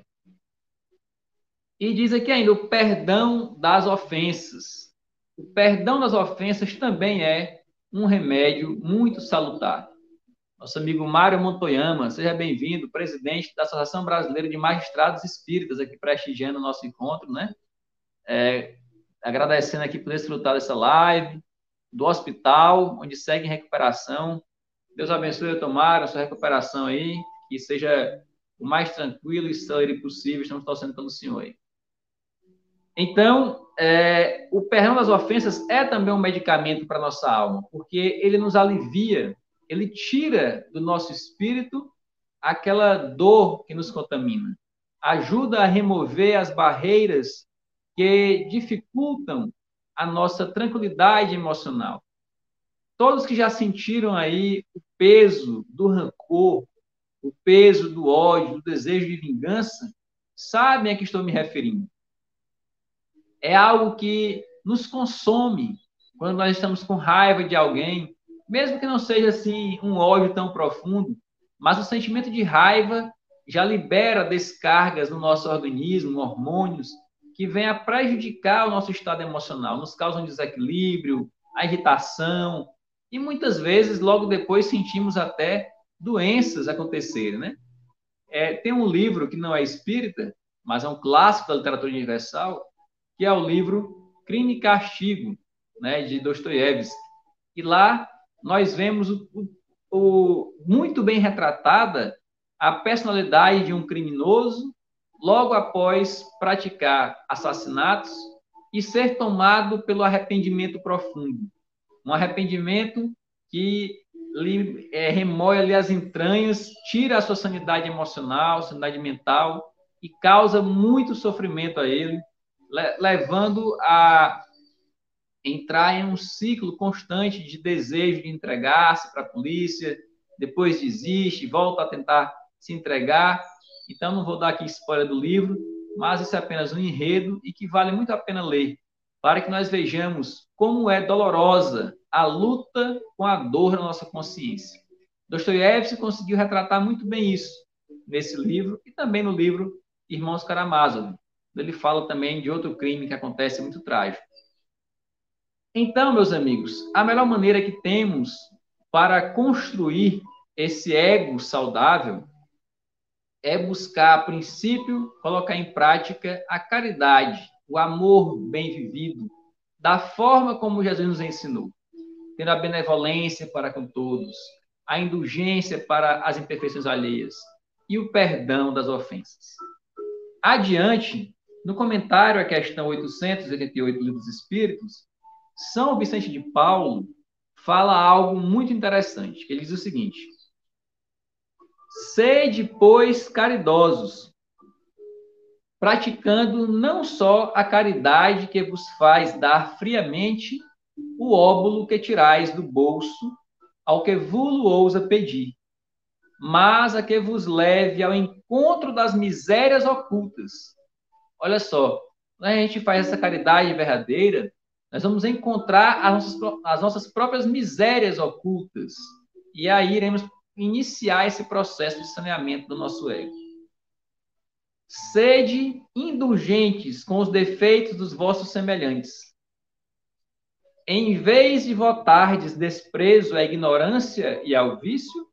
E diz aqui ainda o perdão das ofensas. O perdão das ofensas também é um remédio muito salutar. Nosso amigo Mário Montoyama, seja bem-vindo, presidente da Associação Brasileira de Magistrados Espíritas, aqui prestigiando o nosso encontro, né? É, agradecendo aqui por desfrutar dessa live, do hospital, onde segue em recuperação. Deus abençoe Tomara, a sua recuperação aí, que seja o mais tranquilo e sério possível. Estamos torcendo pelo Senhor aí. Então, é, o perdão das ofensas é também um medicamento para nossa alma, porque ele nos alivia, ele tira do nosso espírito aquela dor que nos contamina, ajuda a remover as barreiras que dificultam a nossa tranquilidade emocional. Todos que já sentiram aí o peso do rancor, o peso do ódio, do desejo de vingança, sabem a que estou me referindo. É algo que nos consome quando nós estamos com raiva de alguém, mesmo que não seja assim um ódio tão profundo, mas o sentimento de raiva já libera descargas no nosso organismo, hormônios, que vêm a prejudicar o nosso estado emocional, nos causam desequilíbrio, agitação, e muitas vezes, logo depois, sentimos até doenças acontecerem, né? É, tem um livro que não é espírita, mas é um clássico da literatura universal, que é o livro Crime e Castigo, né, de Dostoiévski. E lá nós vemos o, o, muito bem retratada a personalidade de um criminoso logo após praticar assassinatos e ser tomado pelo arrependimento profundo. Um arrependimento que lhe é, remoe as entranhas, tira a sua sanidade emocional, sanidade mental e causa muito sofrimento a ele, levando a entrar em um ciclo constante de desejo de entregar-se para a polícia, depois desiste, volta a tentar se entregar. Então, não vou dar aqui spoiler do livro, mas isso é apenas um enredo e que vale muito a pena ler, para que nós vejamos como é dolorosa a luta com a dor na nossa consciência. Dostoiévski conseguiu retratar muito bem isso nesse livro e também no livro Irmãos Karamazov. Ele fala também de outro crime que acontece muito trágico. Então, meus amigos, a melhor maneira que temos para construir esse ego saudável é buscar, a princípio, colocar em prática a caridade, o amor bem vivido, da forma como Jesus nos ensinou, tendo a benevolência para com todos, a indulgência para as imperfeições alheias e o perdão das ofensas. Adiante, no comentário à questão 888 do Livro dos Espíritos, São Vicente de Paulo fala algo muito interessante, ele diz o seguinte: Sede, pois, caridosos, praticando não só a caridade que vos faz dar friamente o óbolo que tirais do bolso ao que vulo ousa pedir, mas a que vos leve ao encontro das misérias ocultas. Olha só, quando a gente faz essa caridade verdadeira, nós vamos encontrar as nossas, as nossas próprias misérias ocultas. E aí iremos iniciar esse processo de saneamento do nosso ego. Sede indulgentes com os defeitos dos vossos semelhantes. Em vez de votardes desprezo à ignorância e ao vício,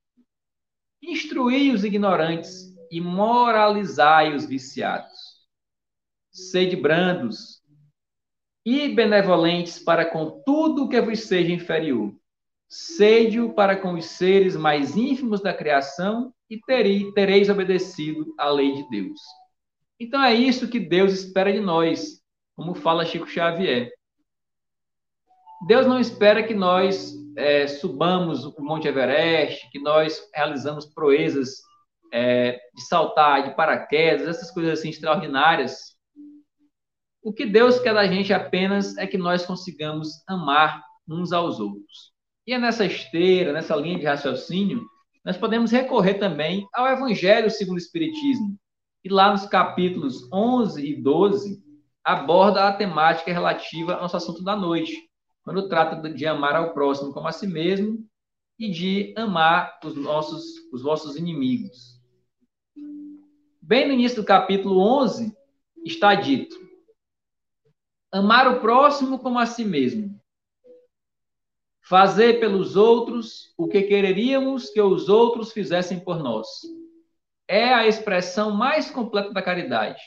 instruí os ignorantes e moralizai os viciados. Sede brandos e benevolentes para com tudo que vos seja inferior sede-o para com os seres mais ínfimos da criação e tereis obedecido à lei de Deus. Então é isso que Deus espera de nós, como fala Chico Xavier. Deus não espera que nós é, subamos o Monte Everest, que nós realizamos proezas é, de saltar, de paraquedas, essas coisas assim extraordinárias. O que Deus quer da gente apenas é que nós consigamos amar uns aos outros. E é nessa esteira, nessa linha de raciocínio, nós podemos recorrer também ao Evangelho segundo o Espiritismo. E lá nos capítulos 11 e 12, aborda a temática relativa ao nosso assunto da noite, quando trata de amar ao próximo como a si mesmo e de amar os nossos os vossos inimigos. Bem no início do capítulo 11 está dito: amar o próximo como a si mesmo fazer pelos outros o que quereríamos que os outros fizessem por nós. É a expressão mais completa da caridade,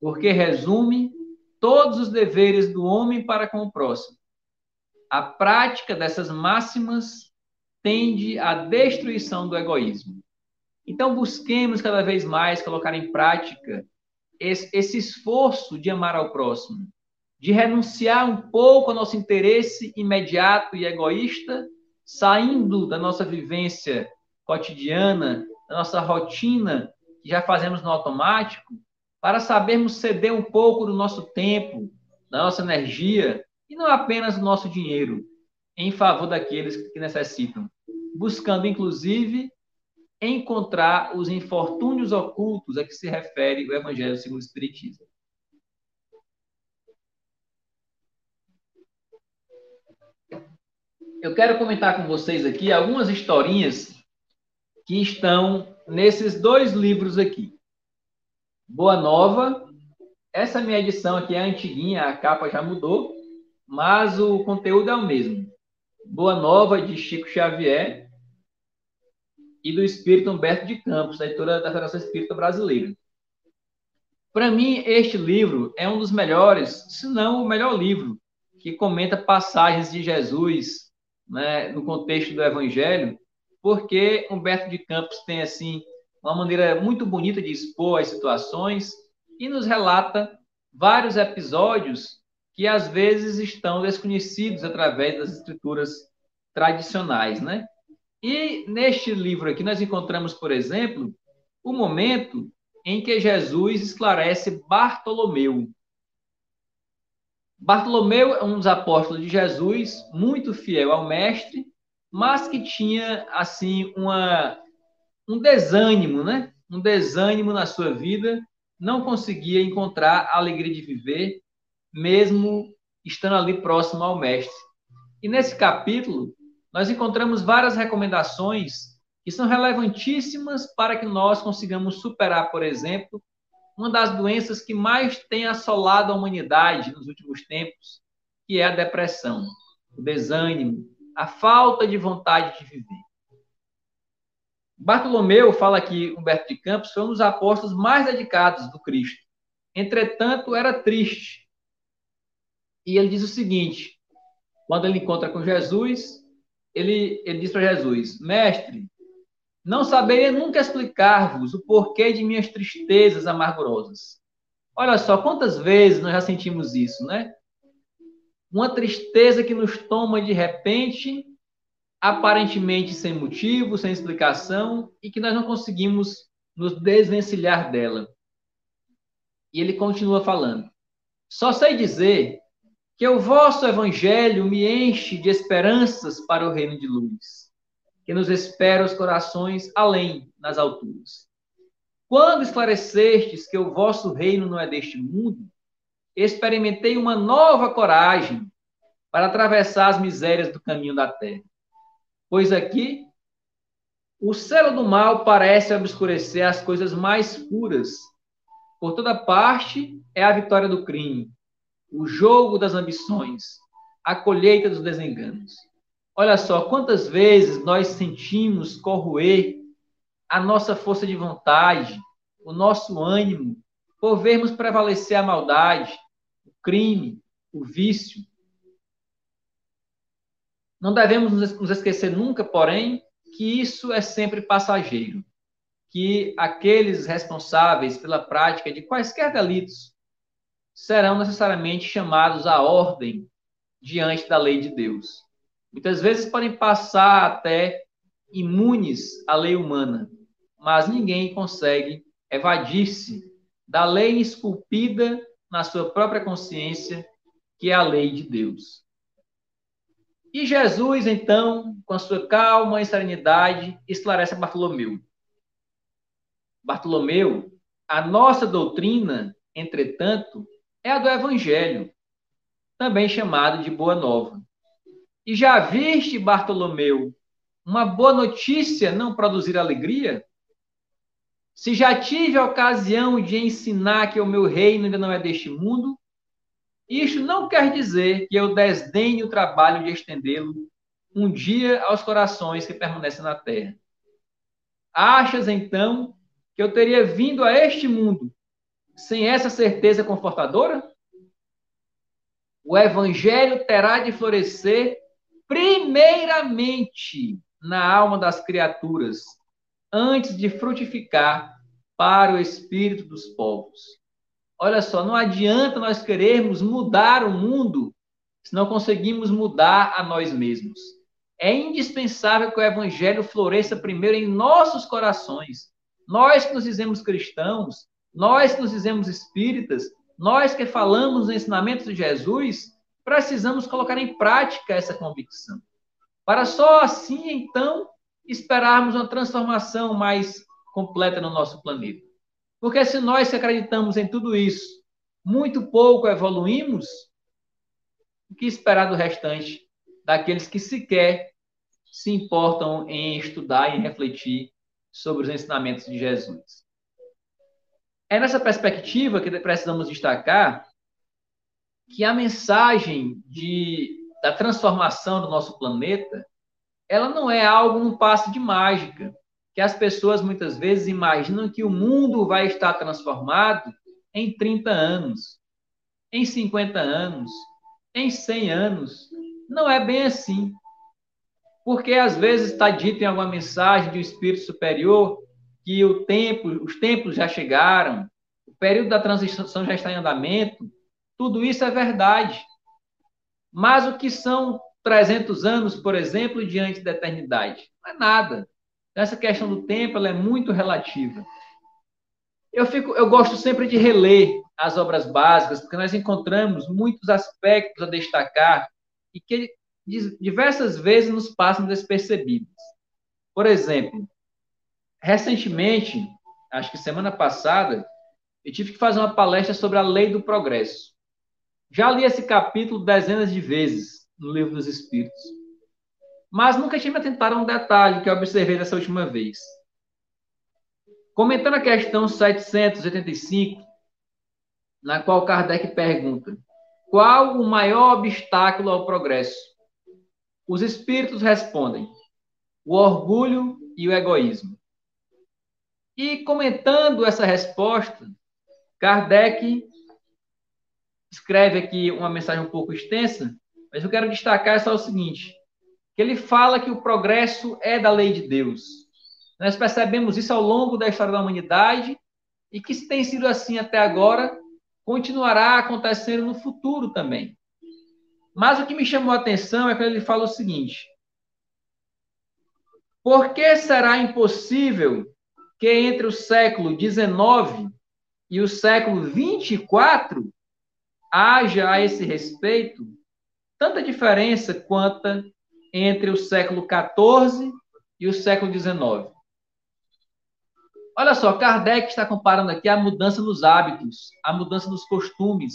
porque resume todos os deveres do homem para com o próximo. A prática dessas máximas tende à destruição do egoísmo. Então, busquemos cada vez mais colocar em prática esse, esforço de amar ao próximo, de renunciar um pouco ao nosso interesse imediato e egoísta, saindo da nossa vivência cotidiana, da nossa rotina, que já fazemos no automático, para sabermos ceder um pouco do nosso tempo, da nossa energia, e não apenas do nosso dinheiro, em favor daqueles que necessitam, buscando, inclusive, encontrar os infortúnios ocultos a que se refere o Evangelho segundo o Espiritismo. Eu quero comentar com vocês aqui algumas historinhas que estão nesses dois livros aqui. Boa Nova. Essa minha edição aqui é antiguinha, a capa já mudou, mas o conteúdo é o mesmo. Boa Nova de Chico Xavier e do Espírito Humberto de Campos, da editora da Federação Espírita Brasileira. Para mim, este livro é um dos melhores, se não o melhor livro, que comenta passagens de Jesus né, no contexto do Evangelho, porque Humberto de Campos tem assim uma maneira muito bonita de expor as situações e nos relata vários episódios que às vezes estão desconhecidos através das escrituras tradicionais, né? E neste livro aqui nós encontramos, por exemplo, o momento em que Jesus esclarece Bartolomeu. Bartolomeu é um dos apóstolos de Jesus, muito fiel ao mestre, mas que tinha assim uma um desânimo, né? Um desânimo na sua vida, não conseguia encontrar a alegria de viver, mesmo estando ali próximo ao mestre. E nesse capítulo, nós encontramos várias recomendações que são relevantíssimas para que nós consigamos superar, por exemplo, uma das doenças que mais tem assolado a humanidade nos últimos tempos, que é a depressão, o desânimo, a falta de vontade de viver. Bartolomeu fala que Humberto de Campos foi um dos apóstolos mais dedicados do Cristo. Entretanto, era triste. E ele diz o seguinte: quando ele encontra com Jesus, ele, ele diz para Jesus: Mestre, não saberia nunca explicar-vos o porquê de minhas tristezas amargurosas. Olha só, quantas vezes nós já sentimos isso, né? Uma tristeza que nos toma de repente, aparentemente sem motivo, sem explicação, e que nós não conseguimos nos desvencilhar dela. E ele continua falando: Só sei dizer que o vosso evangelho me enche de esperanças para o reino de luz que nos espera os corações além, nas alturas. Quando esclarecestes que o vosso reino não é deste mundo, experimentei uma nova coragem para atravessar as misérias do caminho da terra. Pois aqui, o céu do mal parece obscurecer as coisas mais puras. Por toda parte é a vitória do crime, o jogo das ambições, a colheita dos desenganos. Olha só, quantas vezes nós sentimos corroer a nossa força de vontade, o nosso ânimo, por vermos prevalecer a maldade, o crime, o vício. Não devemos nos esquecer nunca, porém, que isso é sempre passageiro, que aqueles responsáveis pela prática de quaisquer delitos serão necessariamente chamados à ordem diante da lei de Deus muitas vezes podem passar até imunes à lei humana, mas ninguém consegue evadir-se da lei esculpida na sua própria consciência, que é a lei de Deus. E Jesus, então, com a sua calma e serenidade, esclarece a Bartolomeu. Bartolomeu, a nossa doutrina, entretanto, é a do Evangelho, também chamado de Boa Nova. E já viste, Bartolomeu, uma boa notícia não produzir alegria? Se já tive a ocasião de ensinar que o meu reino ainda não é deste mundo, isto não quer dizer que eu desdenhe o trabalho de estendê-lo um dia aos corações que permanecem na terra. Achas, então, que eu teria vindo a este mundo sem essa certeza confortadora? O evangelho terá de florescer primeiramente na alma das criaturas, antes de frutificar para o espírito dos povos. Olha só, não adianta nós querermos mudar o mundo se não conseguimos mudar a nós mesmos. É indispensável que o evangelho floresça primeiro em nossos corações. Nós que nos dizemos cristãos, nós que nos dizemos espíritas, nós que falamos os ensinamentos de Jesus, precisamos colocar em prática essa convicção. Para só assim, então, esperarmos uma transformação mais completa no nosso planeta. Porque se nós acreditamos em tudo isso, muito pouco evoluímos, o que esperar do restante daqueles que sequer se importam em estudar e refletir sobre os ensinamentos de Jesus. É nessa perspectiva que precisamos destacar que a mensagem de, da transformação do nosso planeta, ela não é algo num passe de mágica, que as pessoas muitas vezes imaginam que o mundo vai estar transformado em 30 anos, em 50 anos, em 100 anos. Não é bem assim. Porque às vezes está dito em alguma mensagem de um espírito superior que o tempo, os tempos já chegaram, o período da transição já está em andamento. Tudo isso é verdade. Mas o que são 300 anos, por exemplo, diante da eternidade? Não é nada. Essa questão do tempo é muito relativa. Eu, fico, eu gosto sempre de reler as obras básicas, porque nós encontramos muitos aspectos a destacar e que diversas vezes nos passam despercebidos. Por exemplo, recentemente, acho que semana passada, eu tive que fazer uma palestra sobre a lei do progresso. Já li esse capítulo dezenas de vezes no livro dos Espíritos, mas nunca tinha me atentado a um detalhe que observei dessa última vez. Comentando a questão 785, na qual Kardec pergunta: qual o maior obstáculo ao progresso? Os espíritos respondem: o orgulho e o egoísmo. E comentando essa resposta, Kardec escreve aqui uma mensagem um pouco extensa, mas eu quero destacar só o seguinte: que ele fala que o progresso é da lei de Deus nós percebemos isso ao longo da história da humanidade e que se tem sido assim até agora, continuará acontecendo no futuro também. Mas o que me chamou a atenção é quando ele fala o seguinte: por que será impossível que entre o século XIX e o século XXIV haja a esse respeito tanta diferença quanto entre o século XIV e o século XIX? Olha só, Kardec está comparando aqui a mudança nos hábitos, a mudança nos costumes.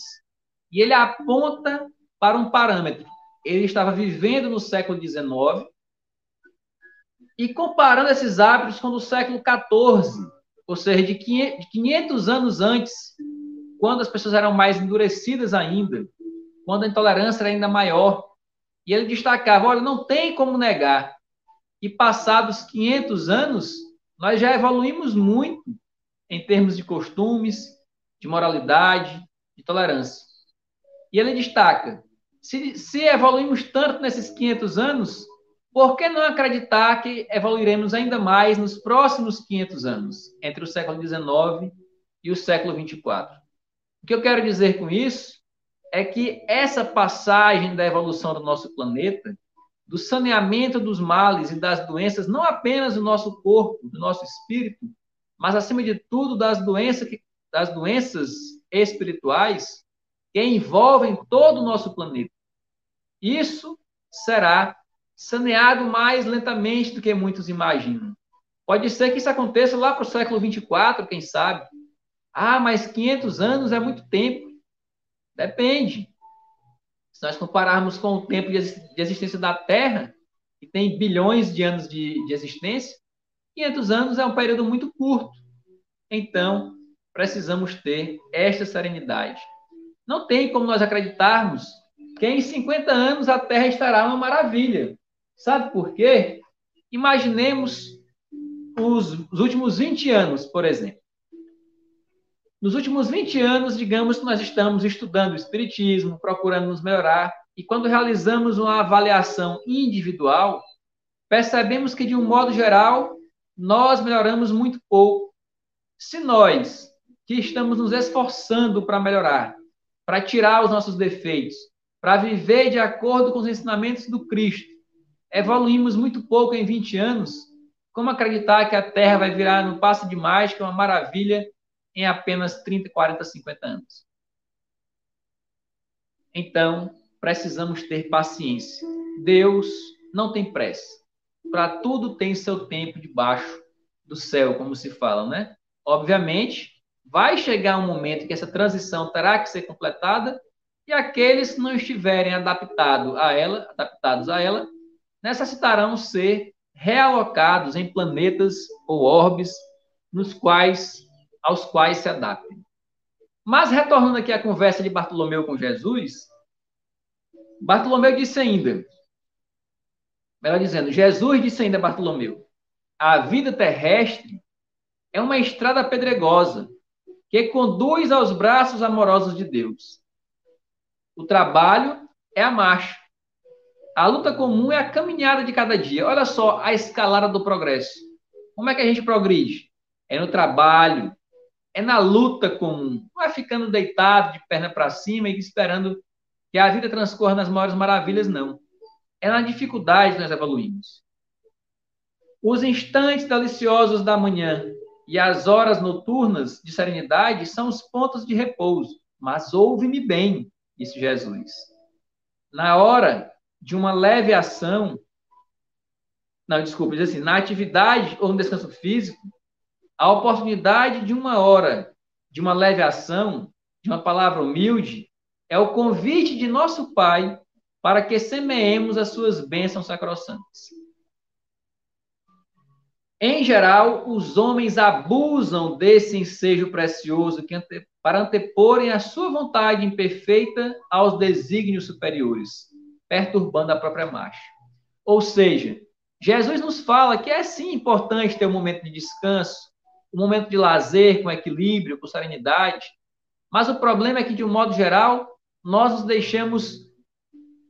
E ele aponta para um parâmetro. Ele estava vivendo no século XIX e comparando esses hábitos com o século XIV, ou seja, de 500 anos antes, quando as pessoas eram mais endurecidas ainda, quando a intolerância era ainda maior. E ele destacava: olha, não tem como negar que passados 500 anos nós já evoluímos muito em termos de costumes, de moralidade, de tolerância. E ele destaca: se, se evoluímos tanto nesses 500 anos, por que não acreditar que evoluiremos ainda mais nos próximos 500 anos, entre o século XIX e o século 24? O que eu quero dizer com isso é que essa passagem da evolução do nosso planeta do saneamento dos males e das doenças, não apenas do nosso corpo, do nosso espírito, mas acima de tudo das doenças, das doenças espirituais que envolvem todo o nosso planeta. Isso será saneado mais lentamente do que muitos imaginam. Pode ser que isso aconteça lá para o século 24, quem sabe. Ah, mas 500 anos é muito tempo. Depende. Se nós compararmos com o tempo de existência da Terra, que tem bilhões de anos de, de existência, 500 anos é um período muito curto. Então, precisamos ter esta serenidade. Não tem como nós acreditarmos que em 50 anos a Terra estará uma maravilha. Sabe por quê? Imaginemos os, os últimos 20 anos, por exemplo. Nos últimos 20 anos, digamos que nós estamos estudando o Espiritismo, procurando nos melhorar, e quando realizamos uma avaliação individual, percebemos que, de um modo geral, nós melhoramos muito pouco. Se nós, que estamos nos esforçando para melhorar, para tirar os nossos defeitos, para viver de acordo com os ensinamentos do Cristo, evoluímos muito pouco em 20 anos, como acreditar que a Terra vai virar no passo de mágica uma maravilha em apenas 30, 40, 50 anos. Então, precisamos ter paciência. Deus não tem pressa. Para tudo tem seu tempo debaixo do céu, como se fala, né? Obviamente, vai chegar um momento que essa transição terá que ser completada e aqueles que não estiverem adaptado a ela, adaptados a ela, necessitarão ser realocados em planetas ou orbes nos quais aos quais se adaptem. Mas retornando aqui à conversa de Bartolomeu com Jesus, Bartolomeu disse ainda, melhor dizendo, Jesus disse ainda a Bartolomeu: a vida terrestre é uma estrada pedregosa que conduz aos braços amorosos de Deus. O trabalho é a marcha. A luta comum é a caminhada de cada dia. Olha só a escalada do progresso. Como é que a gente progride? É no trabalho, é na luta comum. Não é ficando deitado de perna para cima e esperando que a vida transcorra nas maiores maravilhas, não. É na dificuldade que nós evoluímos. Os instantes deliciosos da manhã e as horas noturnas de serenidade são os pontos de repouso. Mas ouve-me bem, disse Jesus. Na hora de uma leve ação, não, desculpa, diz assim, na atividade ou no descanso físico, a oportunidade de uma hora, de uma leve ação, de uma palavra humilde, é o convite de nosso Pai para que semeemos as suas bênçãos sacrossantas. Em geral, os homens abusam desse ensejo precioso ante... para anteporem a sua vontade imperfeita aos desígnios superiores, perturbando a própria marcha. Ou seja, Jesus nos fala que é sim importante ter um momento de descanso, um momento de lazer com equilíbrio, com serenidade, mas o problema é que, de um modo geral, nós nos deixamos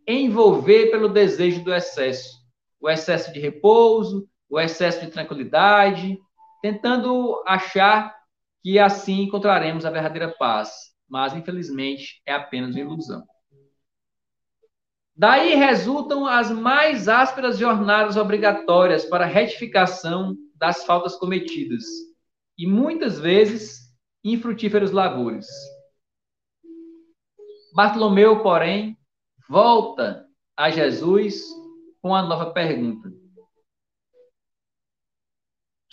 envolver pelo desejo do excesso. O excesso de repouso, o excesso de tranquilidade, tentando achar que assim encontraremos a verdadeira paz. Mas, infelizmente, é apenas uma ilusão. Daí resultam as mais ásperas jornadas obrigatórias para retificação das faltas cometidas e muitas vezes infrutíferos labores. Bartolomeu, porém, volta a Jesus com a nova pergunta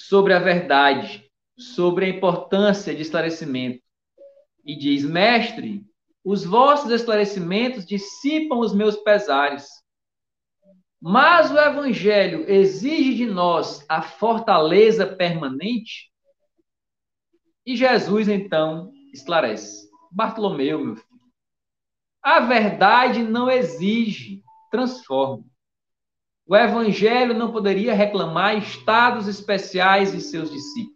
sobre a verdade, sobre a importância de esclarecimento. E diz: Mestre, os vossos esclarecimentos dissipam os meus pesares. Mas o Evangelho exige de nós a fortaleza permanente? E Jesus, então, esclarece: Bartolomeu, meu filho, a verdade não exige, transforma. O evangelho não poderia reclamar estados especiais de seus discípulos.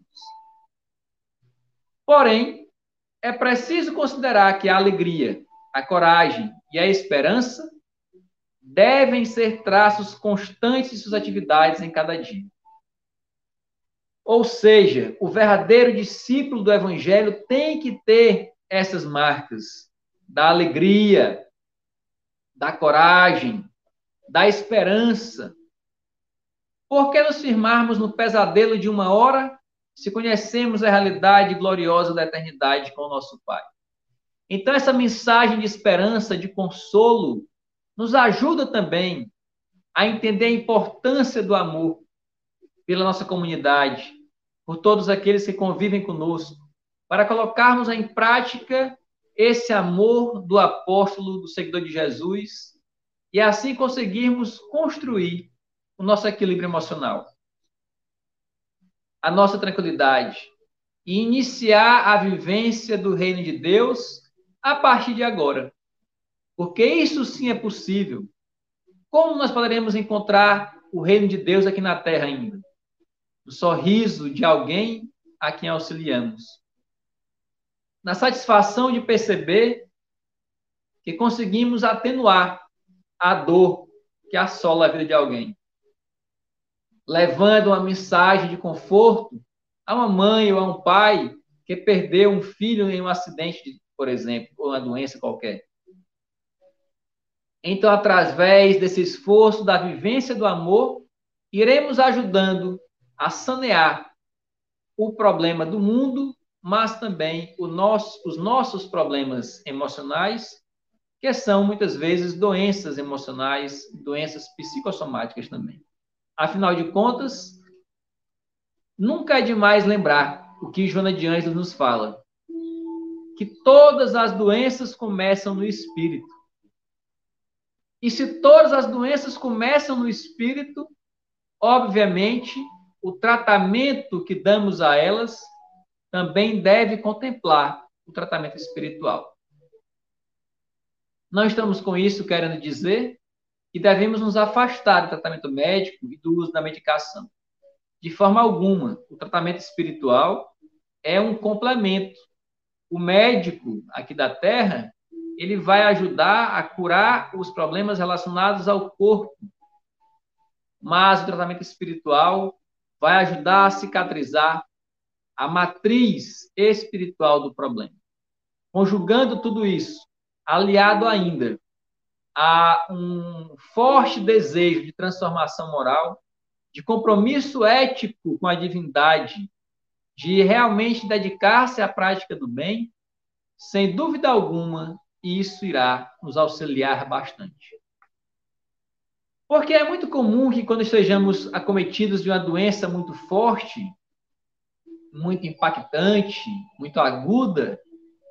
Porém, é preciso considerar que a alegria, a coragem e a esperança devem ser traços constantes de suas atividades em cada dia. Ou seja, o verdadeiro discípulo do evangelho tem que ter essas marcas da alegria, da coragem, da esperança. Por que nos firmarmos no pesadelo de uma hora se conhecemos a realidade gloriosa da eternidade com o nosso Pai? Então, essa mensagem de esperança, de consolo, nos ajuda também a entender a importância do amor pela nossa comunidade, por todos aqueles que convivem conosco, para colocarmos em prática esse amor do apóstolo, do seguidor de Jesus, e assim conseguirmos construir o nosso equilíbrio emocional, a nossa tranquilidade e iniciar a vivência do reino de Deus a partir de agora. Porque isso sim é possível. Como nós poderemos encontrar o reino de Deus aqui na terra ainda? No sorriso de alguém a quem auxiliamos na satisfação de perceber que conseguimos atenuar a dor que assola a vida de alguém. Levando uma mensagem de conforto a uma mãe ou a um pai que perdeu um filho em um acidente, por exemplo, ou uma doença qualquer. Então, através desse esforço da vivência do amor, iremos ajudando a sanear o problema do mundo mas também nosso, os nossos problemas emocionais, que são muitas vezes doenças emocionais, doenças psicossomáticas também. Afinal de contas, nunca é demais lembrar o que Joana de Ângeles nos fala, que todas as doenças começam no espírito. E se todas as doenças começam no espírito, obviamente, o tratamento que damos a elas também deve contemplar o tratamento espiritual. Não estamos com isso querendo dizer que devemos nos afastar do tratamento médico e do uso da medicação. De forma alguma, o tratamento espiritual é um complemento. O médico aqui da Terra, ele vai ajudar a curar os problemas relacionados ao corpo. Mas o tratamento espiritual vai ajudar a cicatrizar a matriz espiritual do problema. Conjugando tudo isso, aliado ainda a um forte desejo de transformação moral, de compromisso ético com a divindade, de realmente dedicar-se à prática do bem, sem dúvida alguma, isso irá nos auxiliar bastante. Porque é muito comum que quando estejamos acometidos de uma doença muito forte, muito impactante, muito aguda,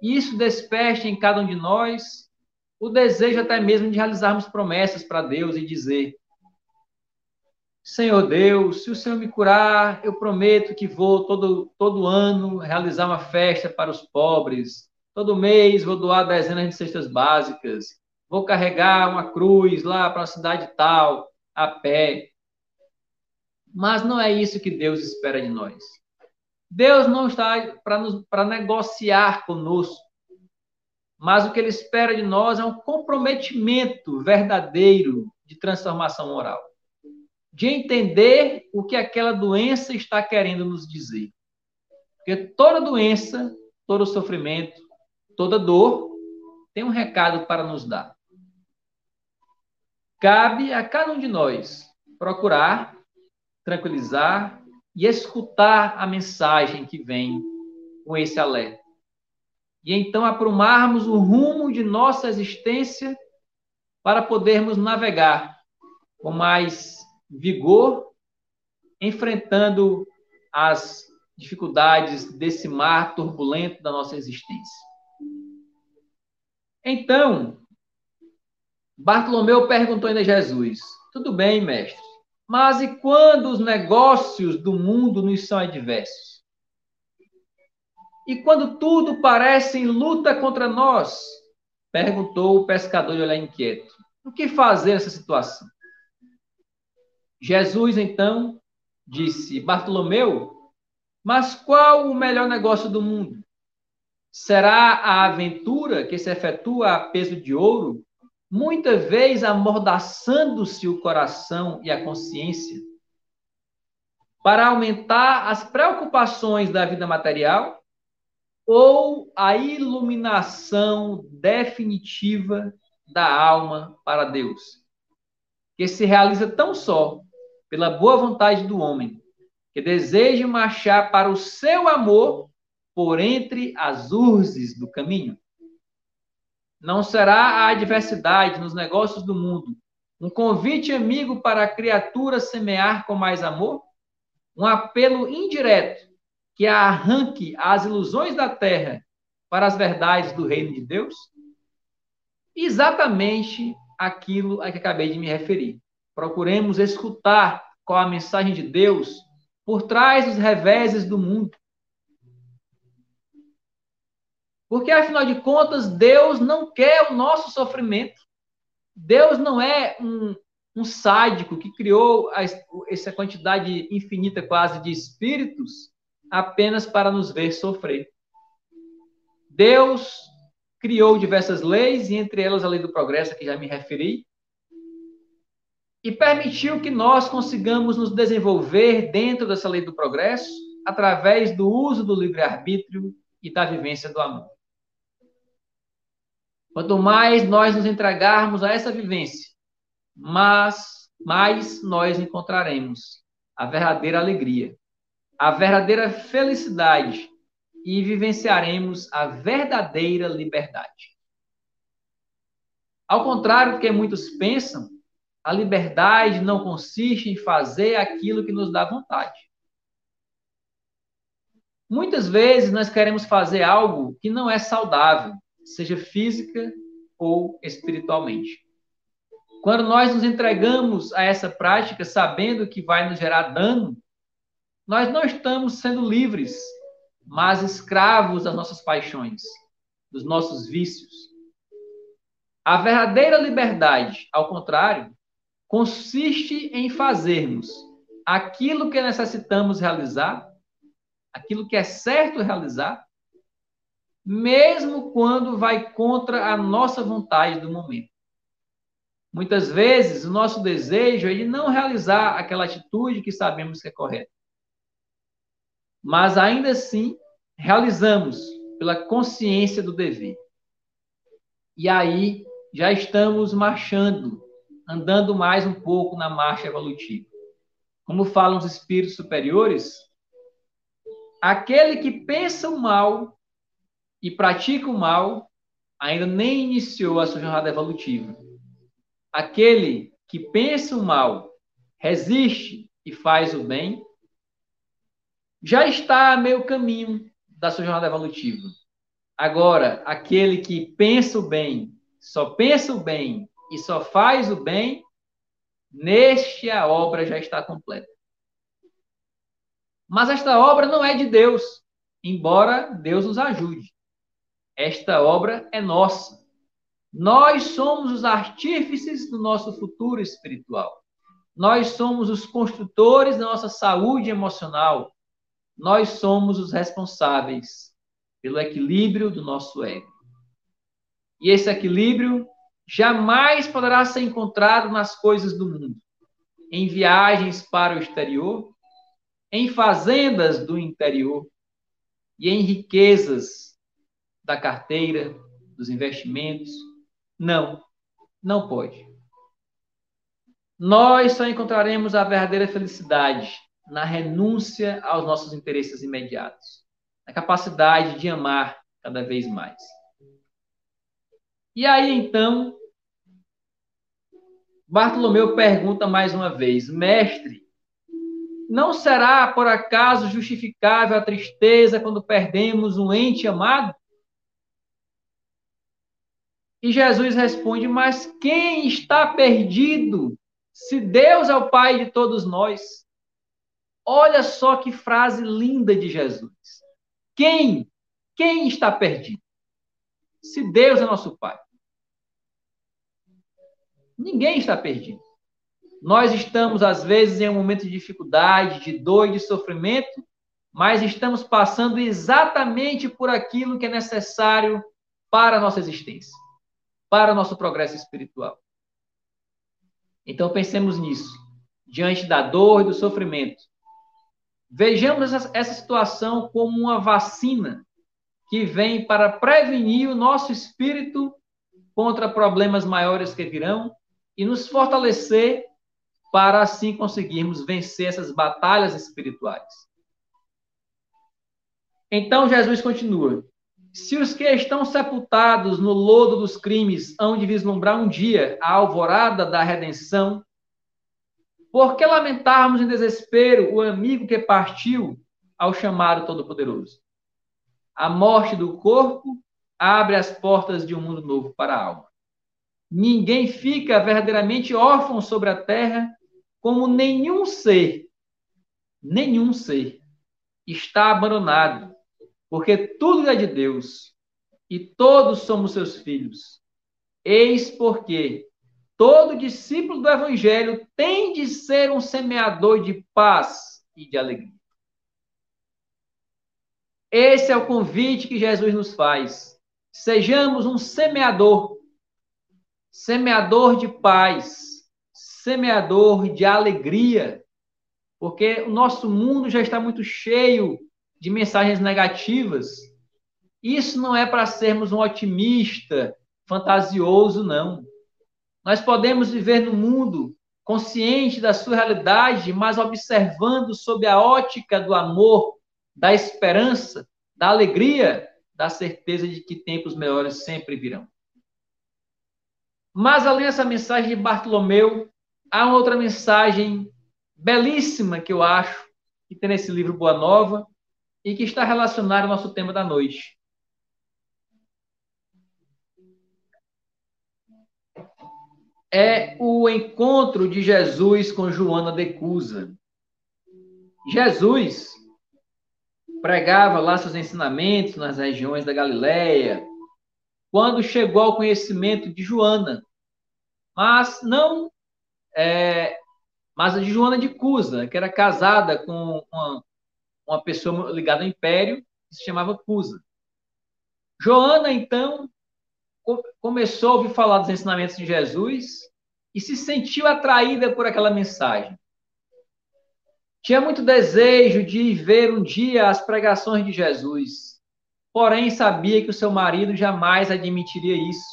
isso desperte em cada um de nós o desejo até mesmo de realizarmos promessas para Deus e dizer: Senhor Deus, se o Senhor me curar, eu prometo que vou todo, todo ano realizar uma festa para os pobres. Todo mês vou doar dezenas de cestas básicas. Vou carregar uma cruz lá para uma cidade tal, a pé. Mas não é isso que Deus espera de nós. Deus não está para negociar conosco, mas o que ele espera de nós é um comprometimento verdadeiro de transformação moral, de entender o que aquela doença está querendo nos dizer. Porque toda doença, todo sofrimento, toda dor tem um recado para nos dar. Cabe a cada um de nós procurar tranquilizar e escutar a mensagem que vem com esse alerta. E então aprumarmos o rumo de nossa existência para podermos navegar com mais vigor, enfrentando as dificuldades desse mar turbulento da nossa existência. Então, Bartolomeu perguntou ainda a Jesus: Tudo bem, mestre, mas e quando os negócios do mundo nos são adversos? E quando tudo parece em luta contra nós? Perguntou o pescador de olhar inquieto. O que fazer nessa situação? Jesus então disse: Bartolomeu, mas qual o melhor negócio do mundo? Será a aventura que se efetua a peso de ouro muita vez amordaçando-se o coração e a consciência, para aumentar as preocupações da vida material ou a iluminação definitiva da alma para Deus, que se realiza tão só pela boa vontade do homem, que deseja marchar para o seu amor por entre as urzes do caminho. Não será a adversidade nos negócios do mundo um convite amigo para a criatura semear com mais amor? Um apelo indireto que arranque as ilusões da terra para as verdades do reino de Deus? Exatamente aquilo a que acabei de me referir. Procuremos escutar qual a mensagem de Deus por trás dos reveses do mundo Porque, afinal de contas, Deus não quer o nosso sofrimento. Deus não é um, um sádico que criou a, essa quantidade infinita, quase, de espíritos apenas para nos ver sofrer. Deus criou diversas leis, e entre elas a lei do progresso, que já me referi, e permitiu que nós consigamos nos desenvolver dentro dessa lei do progresso através do uso do livre-arbítrio e da vivência do amor. Quanto mais nós nos entregarmos a essa vivência, mais, mais nós encontraremos a verdadeira alegria, a verdadeira felicidade e vivenciaremos a verdadeira liberdade. Ao contrário do que muitos pensam, a liberdade não consiste em fazer aquilo que nos dá vontade. Muitas vezes nós queremos fazer algo que não é saudável, seja física ou espiritualmente. Quando nós nos entregamos a essa prática sabendo que vai nos gerar dano, nós não estamos sendo livres, mas escravos das nossas paixões, dos nossos vícios. A verdadeira liberdade, ao contrário, consiste em fazermos aquilo que necessitamos realizar, aquilo que é certo realizar, mesmo quando vai contra a nossa vontade do momento. Muitas vezes, o nosso desejo é de não realizar aquela atitude que sabemos que é correta. Mas ainda assim, realizamos pela consciência do dever. E aí já estamos marchando, andando mais um pouco na marcha evolutiva. Como falam os espíritos superiores, aquele que pensa o mal e pratica o mal, ainda nem iniciou a sua jornada evolutiva. Aquele que pensa o mal, resiste e faz o bem, já está a meio caminho da sua jornada evolutiva. Agora, aquele que pensa o bem, só pensa o bem e só faz o bem, neste a obra já está completa. Mas esta obra não é de Deus, embora Deus nos ajude. Esta obra é nossa. Nós somos os artífices do nosso futuro espiritual. Nós somos os construtores da nossa saúde emocional. Nós somos os responsáveis pelo equilíbrio do nosso ego. E esse equilíbrio jamais poderá ser encontrado nas coisas do mundo, em viagens para o exterior, em fazendas do interior e em riquezas da carteira, dos investimentos. Não, não pode. Nós só encontraremos a verdadeira felicidade na renúncia aos nossos interesses imediatos, na capacidade de amar cada vez mais. E aí então, Bartolomeu pergunta mais uma vez: Mestre, não será por acaso justificável a tristeza quando perdemos um ente amado? E Jesus responde: Mas quem está perdido? Se Deus é o Pai de todos nós. Olha só que frase linda de Jesus. Quem? Quem está perdido? Se Deus é nosso Pai. Ninguém está perdido. Nós estamos, às vezes, em um momento de dificuldade, de dor e de sofrimento, mas estamos passando exatamente por aquilo que é necessário para a nossa existência para o nosso progresso espiritual. Então pensemos nisso, diante da dor e do sofrimento. Vejamos essa, essa situação como uma vacina que vem para prevenir o nosso espírito contra problemas maiores que virão e nos fortalecer para assim conseguirmos vencer essas batalhas espirituais. Então Jesus continua: se os que estão sepultados no lodo dos crimes hão de vislumbrar um dia a alvorada da redenção, por que lamentarmos em desespero o amigo que partiu ao chamado Todo-Poderoso? A morte do corpo abre as portas de um mundo novo para a alma. Ninguém fica verdadeiramente órfão sobre a terra, como nenhum ser, nenhum ser está abandonado porque tudo é de Deus e todos somos seus filhos. Eis porque todo discípulo do Evangelho tem de ser um semeador de paz e de alegria. Esse é o convite que Jesus nos faz. Sejamos um semeador, semeador de paz, semeador de alegria, porque o nosso mundo já está muito cheio de mensagens negativas, isso não é para sermos um otimista fantasioso, não. Nós podemos viver no mundo consciente da sua realidade, mas observando sob a ótica do amor, da esperança, da alegria, da certeza de que tempos melhores sempre virão. Mas além dessa mensagem de Bartolomeu, há uma outra mensagem belíssima que eu acho que tem nesse livro Boa Nova, e que está relacionado ao nosso tema da noite. é o encontro de Jesus com Joana de Cusa. Jesus pregava lá seus ensinamentos nas regiões da Galileia, quando chegou ao conhecimento de Joana, mas não é, mas de Joana de Cusa, que era casada com uma, uma pessoa ligada ao império, que se chamava Cusa. Joana, então, começou a ouvir falar dos ensinamentos de Jesus e se sentiu atraída por aquela mensagem. Tinha muito desejo de ver um dia as pregações de Jesus, porém sabia que o seu marido jamais admitiria isso,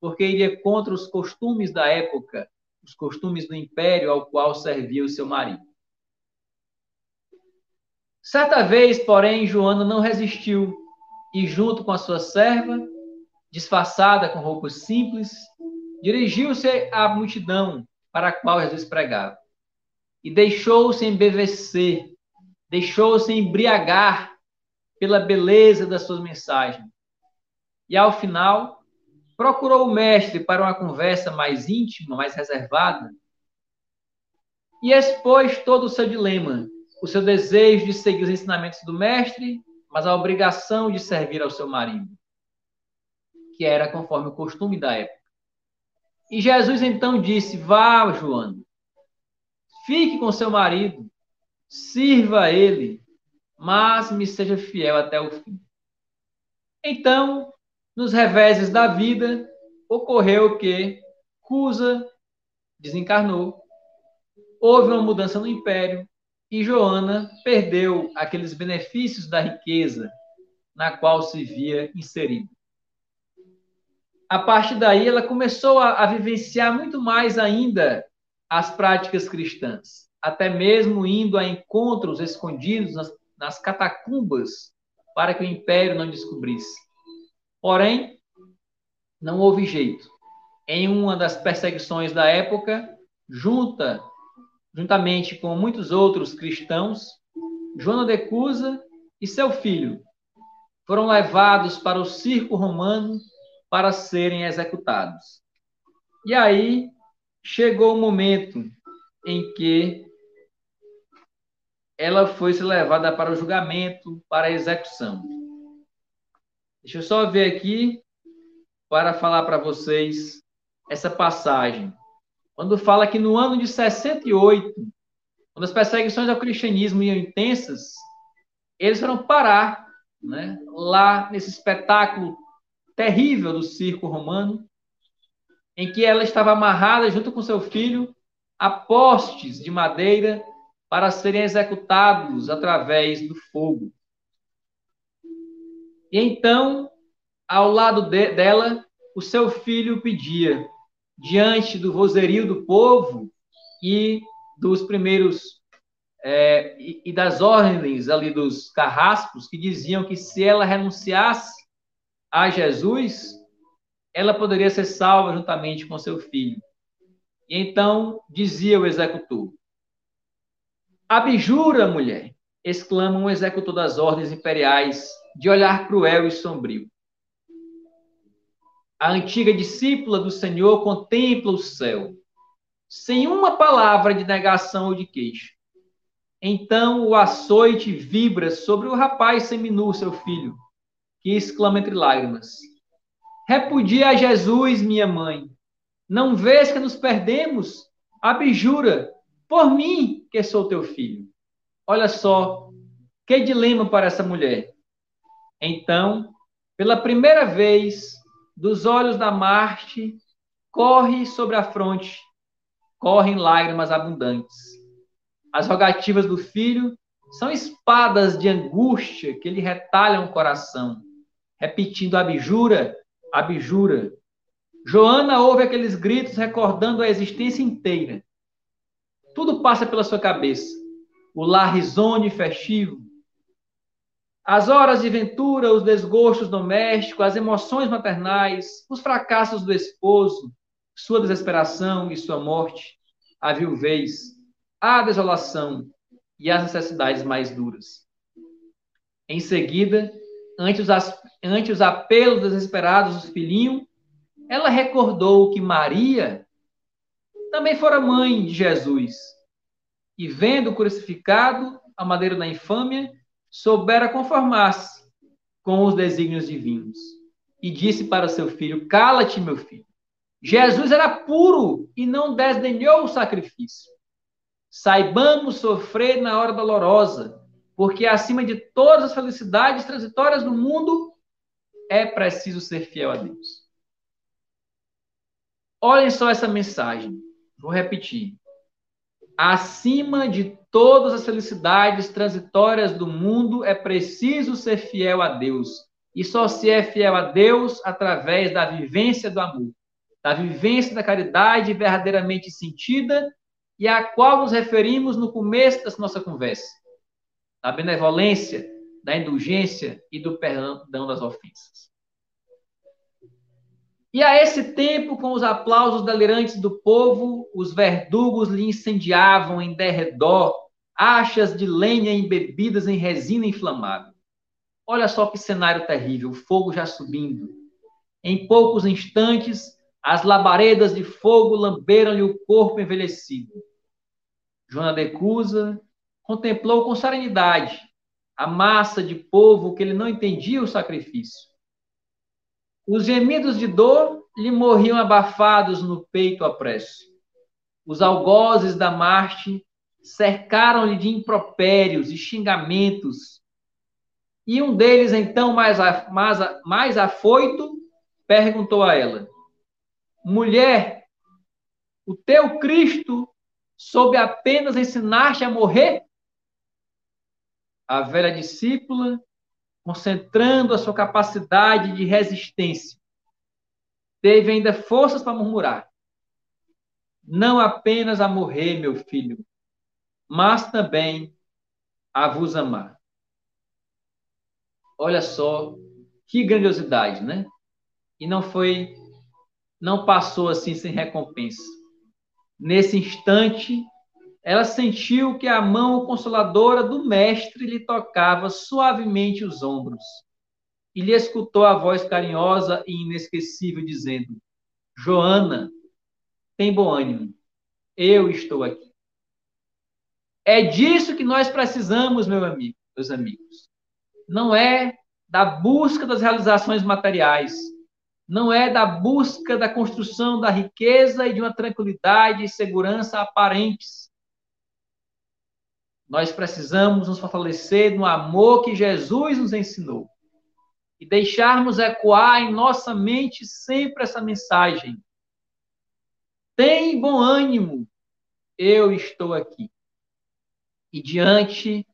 porque iria contra os costumes da época, os costumes do império ao qual servia o seu marido. Certa vez, porém, Joana não resistiu e, junto com a sua serva, disfarçada com roupas simples, dirigiu-se à multidão para a qual Jesus pregava e deixou-se embevecer, deixou-se embriagar pela beleza das suas mensagens. E ao final, procurou o mestre para uma conversa mais íntima, mais reservada, e expôs todo o seu dilema, o seu desejo de seguir os ensinamentos do mestre, mas a obrigação de servir ao seu marido que era conforme o costume da época. E Jesus então disse: Vá, Joana, fique com seu marido, sirva a ele, mas me seja fiel até o fim. Então, nos reveses da vida, ocorreu que Cusa desencarnou, houve uma mudança no império e Joana perdeu aqueles benefícios da riqueza na qual se via inserida a partir daí ela começou a, a vivenciar muito mais ainda as práticas cristãs, até mesmo indo a encontros escondidos nas, nas catacumbas para que o império não descobrisse. Porém, não houve jeito. Em uma das perseguições da época, junta, juntamente com muitos outros cristãos, Joana de Cusa e seu filho foram levados para o circo romano para serem executados. E aí chegou o momento em que ela foi se levada para o julgamento, para a execução. Deixa eu só ver aqui para falar para vocês essa passagem. Quando fala que no ano de 68, quando as perseguições ao cristianismo iam intensas, eles foram parar né, lá nesse espetáculo terrível do circo romano, em que ela estava amarrada junto com seu filho a postes de madeira para serem executados através do fogo. E então, ao lado de, dela, o seu filho pedia, diante do vozerio do povo e dos primeiros é, e, e das ordens ali dos carrascos que diziam que se ela renunciasse a Jesus, ela poderia ser salva juntamente com seu filho. E então dizia o executor: Abjura, mulher! exclama um executor das ordens imperiais, de olhar cruel e sombrio. A antiga discípula do Senhor contempla o céu, sem uma palavra de negação ou de queixa. Então o açoite vibra sobre o rapaz seminu, seu filho, que exclama entre lágrimas: Repudia a Jesus, minha mãe. Não vês que nos perdemos? Abjura, por mim, que sou teu filho. Olha só, que dilema para essa mulher. Então, pela primeira vez, dos olhos da Marte, corre sobre a fronte, correm lágrimas abundantes. As rogativas do filho são espadas de angústia que lhe retalham o coração repetindo abjura, abjura. Joana ouve aqueles gritos recordando a existência inteira. Tudo passa pela sua cabeça. O lar risonho festivo. As horas de ventura, os desgostos domésticos, as emoções maternais, os fracassos do esposo, sua desesperação e sua morte, a viuvez, a desolação e as necessidades mais duras. Em seguida, ante os, ante os apelos desesperados do filhinho, ela recordou que Maria também fora mãe de Jesus, e vendo o crucificado, a madeira da infâmia, soubera conformar-se com os desígnios divinos. E disse para seu filho: Cala-te, meu filho. Jesus era puro e não desdenhou o sacrifício. Saibamos sofrer na hora dolorosa, porque acima de todas as felicidades transitórias do mundo, é preciso ser fiel a Deus. Olhem só essa mensagem. Vou repetir. Acima de todas as felicidades transitórias do mundo, é preciso ser fiel a Deus. E só se é fiel a Deus através da vivência do amor, da vivência da caridade verdadeiramente sentida e à qual nos referimos no começo dessa nossa conversa. Da benevolência, da indulgência e do perdão das ofensas. E a esse tempo, com os aplausos delirantes do povo, os verdugos lhe incendiavam em derredor achas de lenha embebidas em resina inflamável. Olha só que cenário terrível, o fogo já subindo. Em poucos instantes, as labaredas de fogo lamberam-lhe o corpo envelhecido. Joana de Cusa contemplou com serenidade a massa de povo que ele não entendia o sacrifício. Os gemidos de dor lhe morriam abafados no peito a preço. Os algozes da Marte cercaram-lhe de impropérios e xingamentos. E um deles, então, mais, mais, mais afoito, perguntou a ela: Mulher, o teu Cristo soube apenas ensinar-te a morrer? A velha discípula concentrando a sua capacidade de resistência. Teve ainda forças para murmurar. Não apenas a morrer, meu filho, mas também a vos amar. Olha só que grandiosidade, né? E não foi, não passou assim sem recompensa. Nesse instante, ela sentiu que a mão consoladora do mestre lhe tocava suavemente os ombros e lhe escutou a voz carinhosa e inesquecível dizendo: Joana, tem bom ânimo, eu estou aqui. É disso que nós precisamos, meu amigo, meus amigos. Não é da busca das realizações materiais, não é da busca da construção da riqueza e de uma tranquilidade e segurança aparentes nós precisamos nos fortalecer no amor que Jesus nos ensinou e deixarmos ecoar em nossa mente sempre essa mensagem. Tem bom ânimo, eu estou aqui. E diante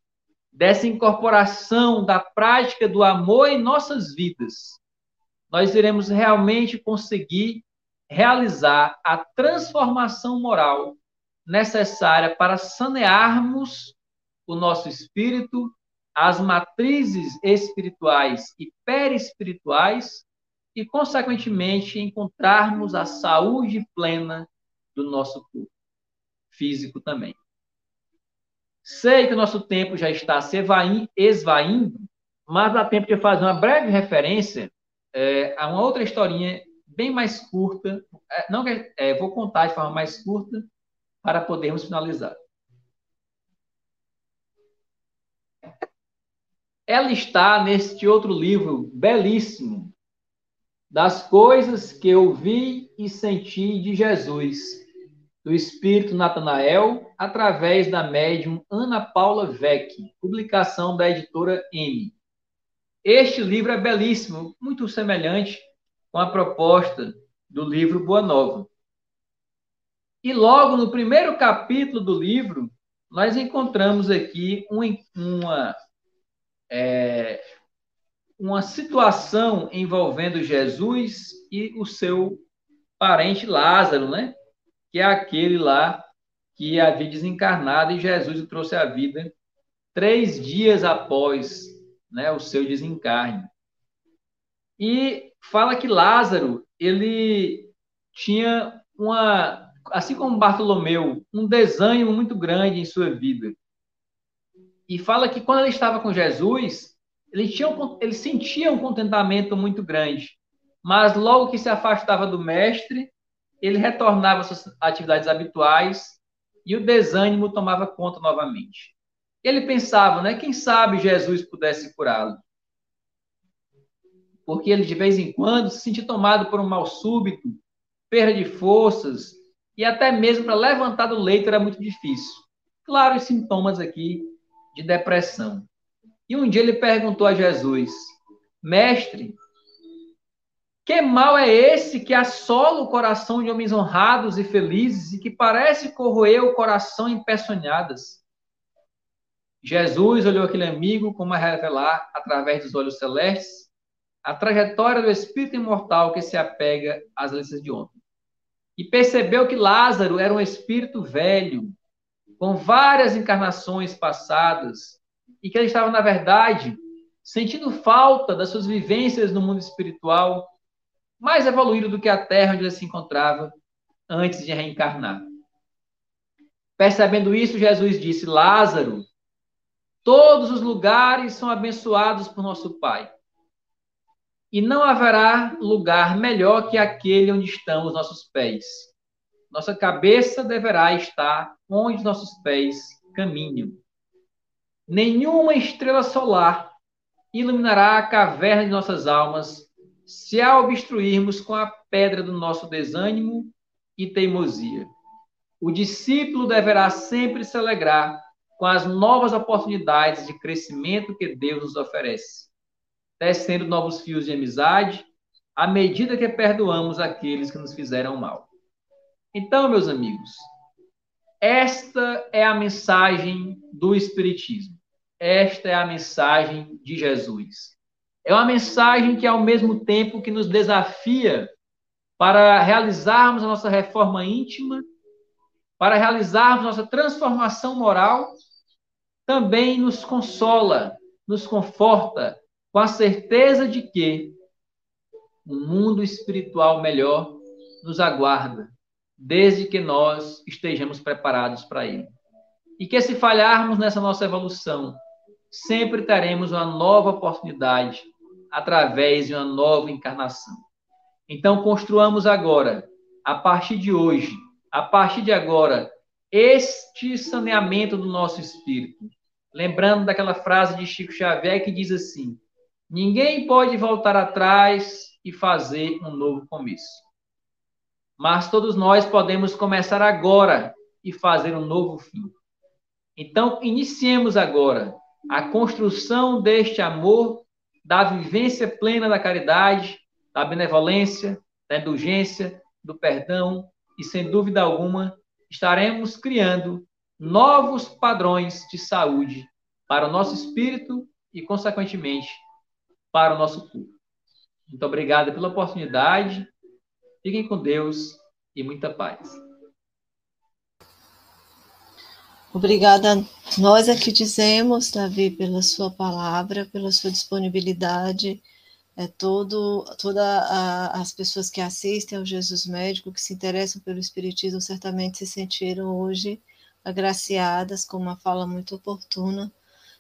dessa incorporação da prática do amor em nossas vidas, nós iremos realmente conseguir realizar a transformação moral necessária para sanearmos o nosso espírito, as matrizes espirituais e perispirituais e, consequentemente, encontrarmos a saúde plena do nosso corpo, físico também. Sei que o nosso tempo já está se esvaindo, mas dá tempo de fazer uma breve referência é, a uma outra historinha bem mais curta. É, não é, vou contar de forma mais curta para podermos finalizar. Ela está neste outro livro belíssimo, das coisas que eu vi e senti de Jesus, do Espírito Natanael, através da médium Ana Paula Vec, publicação da editora M. Este livro é belíssimo, muito semelhante com a proposta do livro Boa Nova. E logo no primeiro capítulo do livro, nós encontramos aqui um, uma é, uma situação envolvendo Jesus e o seu parente Lázaro, né? Que é aquele lá que havia desencarnado e Jesus o trouxe à vida três dias após né, o seu desencarne. E fala que Lázaro, ele tinha uma, assim como Bartolomeu, um desânimo muito grande em sua vida e fala que quando ele estava com Jesus, ele, tinha um, ele sentia um contentamento muito grande. Mas logo que se afastava do mestre, ele retornava às suas atividades habituais e o desânimo tomava conta novamente. Ele pensava, né? Quem sabe Jesus pudesse curá-lo? Porque ele de vez em quando se sentia tomado por um mal súbito, perda de forças e até mesmo para levantar do leito era muito difícil. Claro, os sintomas aqui de depressão. E um dia ele perguntou a Jesus: Mestre, que mal é esse que assola o coração de homens honrados e felizes e que parece corroer o coração em peçonhadas? Jesus olhou aquele amigo como a revelar, através dos olhos celestes, a trajetória do espírito imortal que se apega às listas de ontem. E percebeu que Lázaro era um espírito velho, com várias encarnações passadas, e que ele estava, na verdade, sentindo falta das suas vivências no mundo espiritual mais evoluído do que a terra onde ele se encontrava antes de reencarnar. Percebendo isso, Jesus disse: Lázaro, todos os lugares são abençoados por nosso Pai. E não haverá lugar melhor que aquele onde estão os nossos pés. Nossa cabeça deverá estar onde nossos pés caminham. Nenhuma estrela solar iluminará a caverna de nossas almas se a obstruirmos com a pedra do nosso desânimo e teimosia. O discípulo deverá sempre se alegrar com as novas oportunidades de crescimento que Deus nos oferece, tecendo novos fios de amizade à medida que perdoamos aqueles que nos fizeram mal. Então, meus amigos, esta é a mensagem do Espiritismo. Esta é a mensagem de Jesus. É uma mensagem que, ao mesmo tempo que nos desafia para realizarmos a nossa reforma íntima, para realizarmos nossa transformação moral, também nos consola, nos conforta com a certeza de que um mundo espiritual melhor nos aguarda, desde que nós estejamos preparados para ele. E que se falharmos nessa nossa evolução, sempre teremos uma nova oportunidade através de uma nova encarnação. Então, construamos agora, a partir de hoje, a partir de agora, este saneamento do nosso espírito. Lembrando daquela frase de Chico Xavier que diz assim: Ninguém pode voltar atrás e fazer um novo começo. Mas todos nós podemos começar agora e fazer um novo fim. Então, iniciemos agora a construção deste amor da vivência plena da caridade, da benevolência, da indulgência, do perdão, e sem dúvida alguma estaremos criando novos padrões de saúde para o nosso espírito e, consequentemente, para o nosso corpo. Muito obrigado pela oportunidade. Fiquem com Deus e muita paz. Obrigada. Nós aqui dizemos, Davi, pela sua palavra, pela sua disponibilidade, é todo, todas as pessoas que assistem ao Jesus Médico, que se interessam pelo Espiritismo, certamente se sentiram hoje agraciadas com uma fala muito oportuna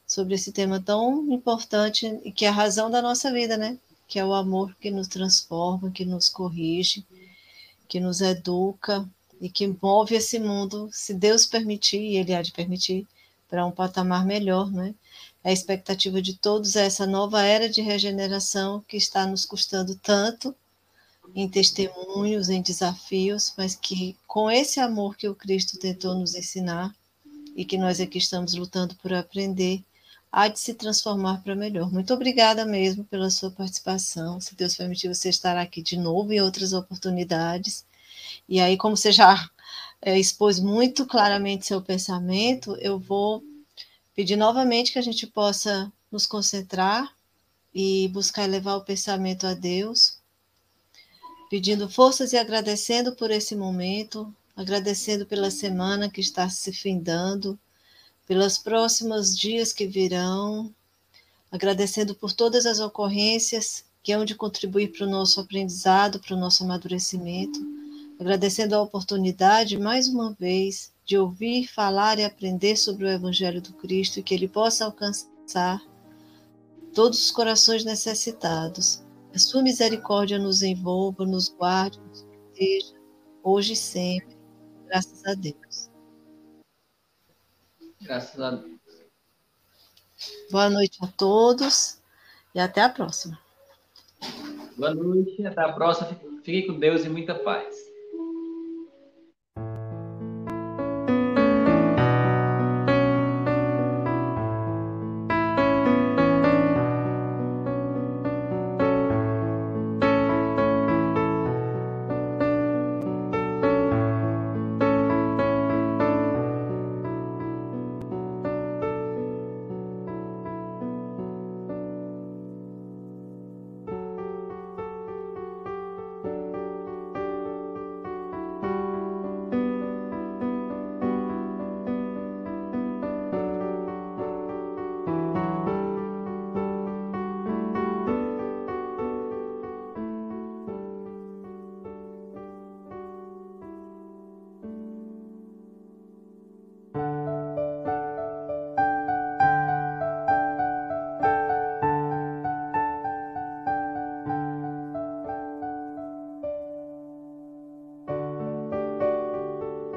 sobre esse tema tão importante e que é a razão da nossa vida, né? Que é o amor que nos transforma, que nos corrige, que nos educa, e que move esse mundo, se Deus permitir, e Ele há de permitir, para um patamar melhor, né? É a expectativa de todos é essa nova era de regeneração que está nos custando tanto em testemunhos, em desafios, mas que com esse amor que o Cristo tentou nos ensinar e que nós aqui estamos lutando por aprender, há de se transformar para melhor. Muito obrigada mesmo pela sua participação. Se Deus permitir, você estará aqui de novo em outras oportunidades. E aí, como você já é, expôs muito claramente seu pensamento, eu vou pedir novamente que a gente possa nos concentrar e buscar elevar o pensamento a Deus, pedindo forças e agradecendo por esse momento, agradecendo pela semana que está se findando, pelos próximos dias que virão, agradecendo por todas as ocorrências que hão de contribuir para o nosso aprendizado, para o nosso amadurecimento agradecendo a oportunidade, mais uma vez, de ouvir, falar e aprender sobre o Evangelho do Cristo e que ele possa alcançar todos os corações necessitados. A sua misericórdia nos envolva, nos guarde, nos proteja, hoje e sempre. Graças a Deus. Graças a Deus. Boa noite a todos e até a próxima. Boa noite, até a próxima. Fiquem com Deus e muita paz.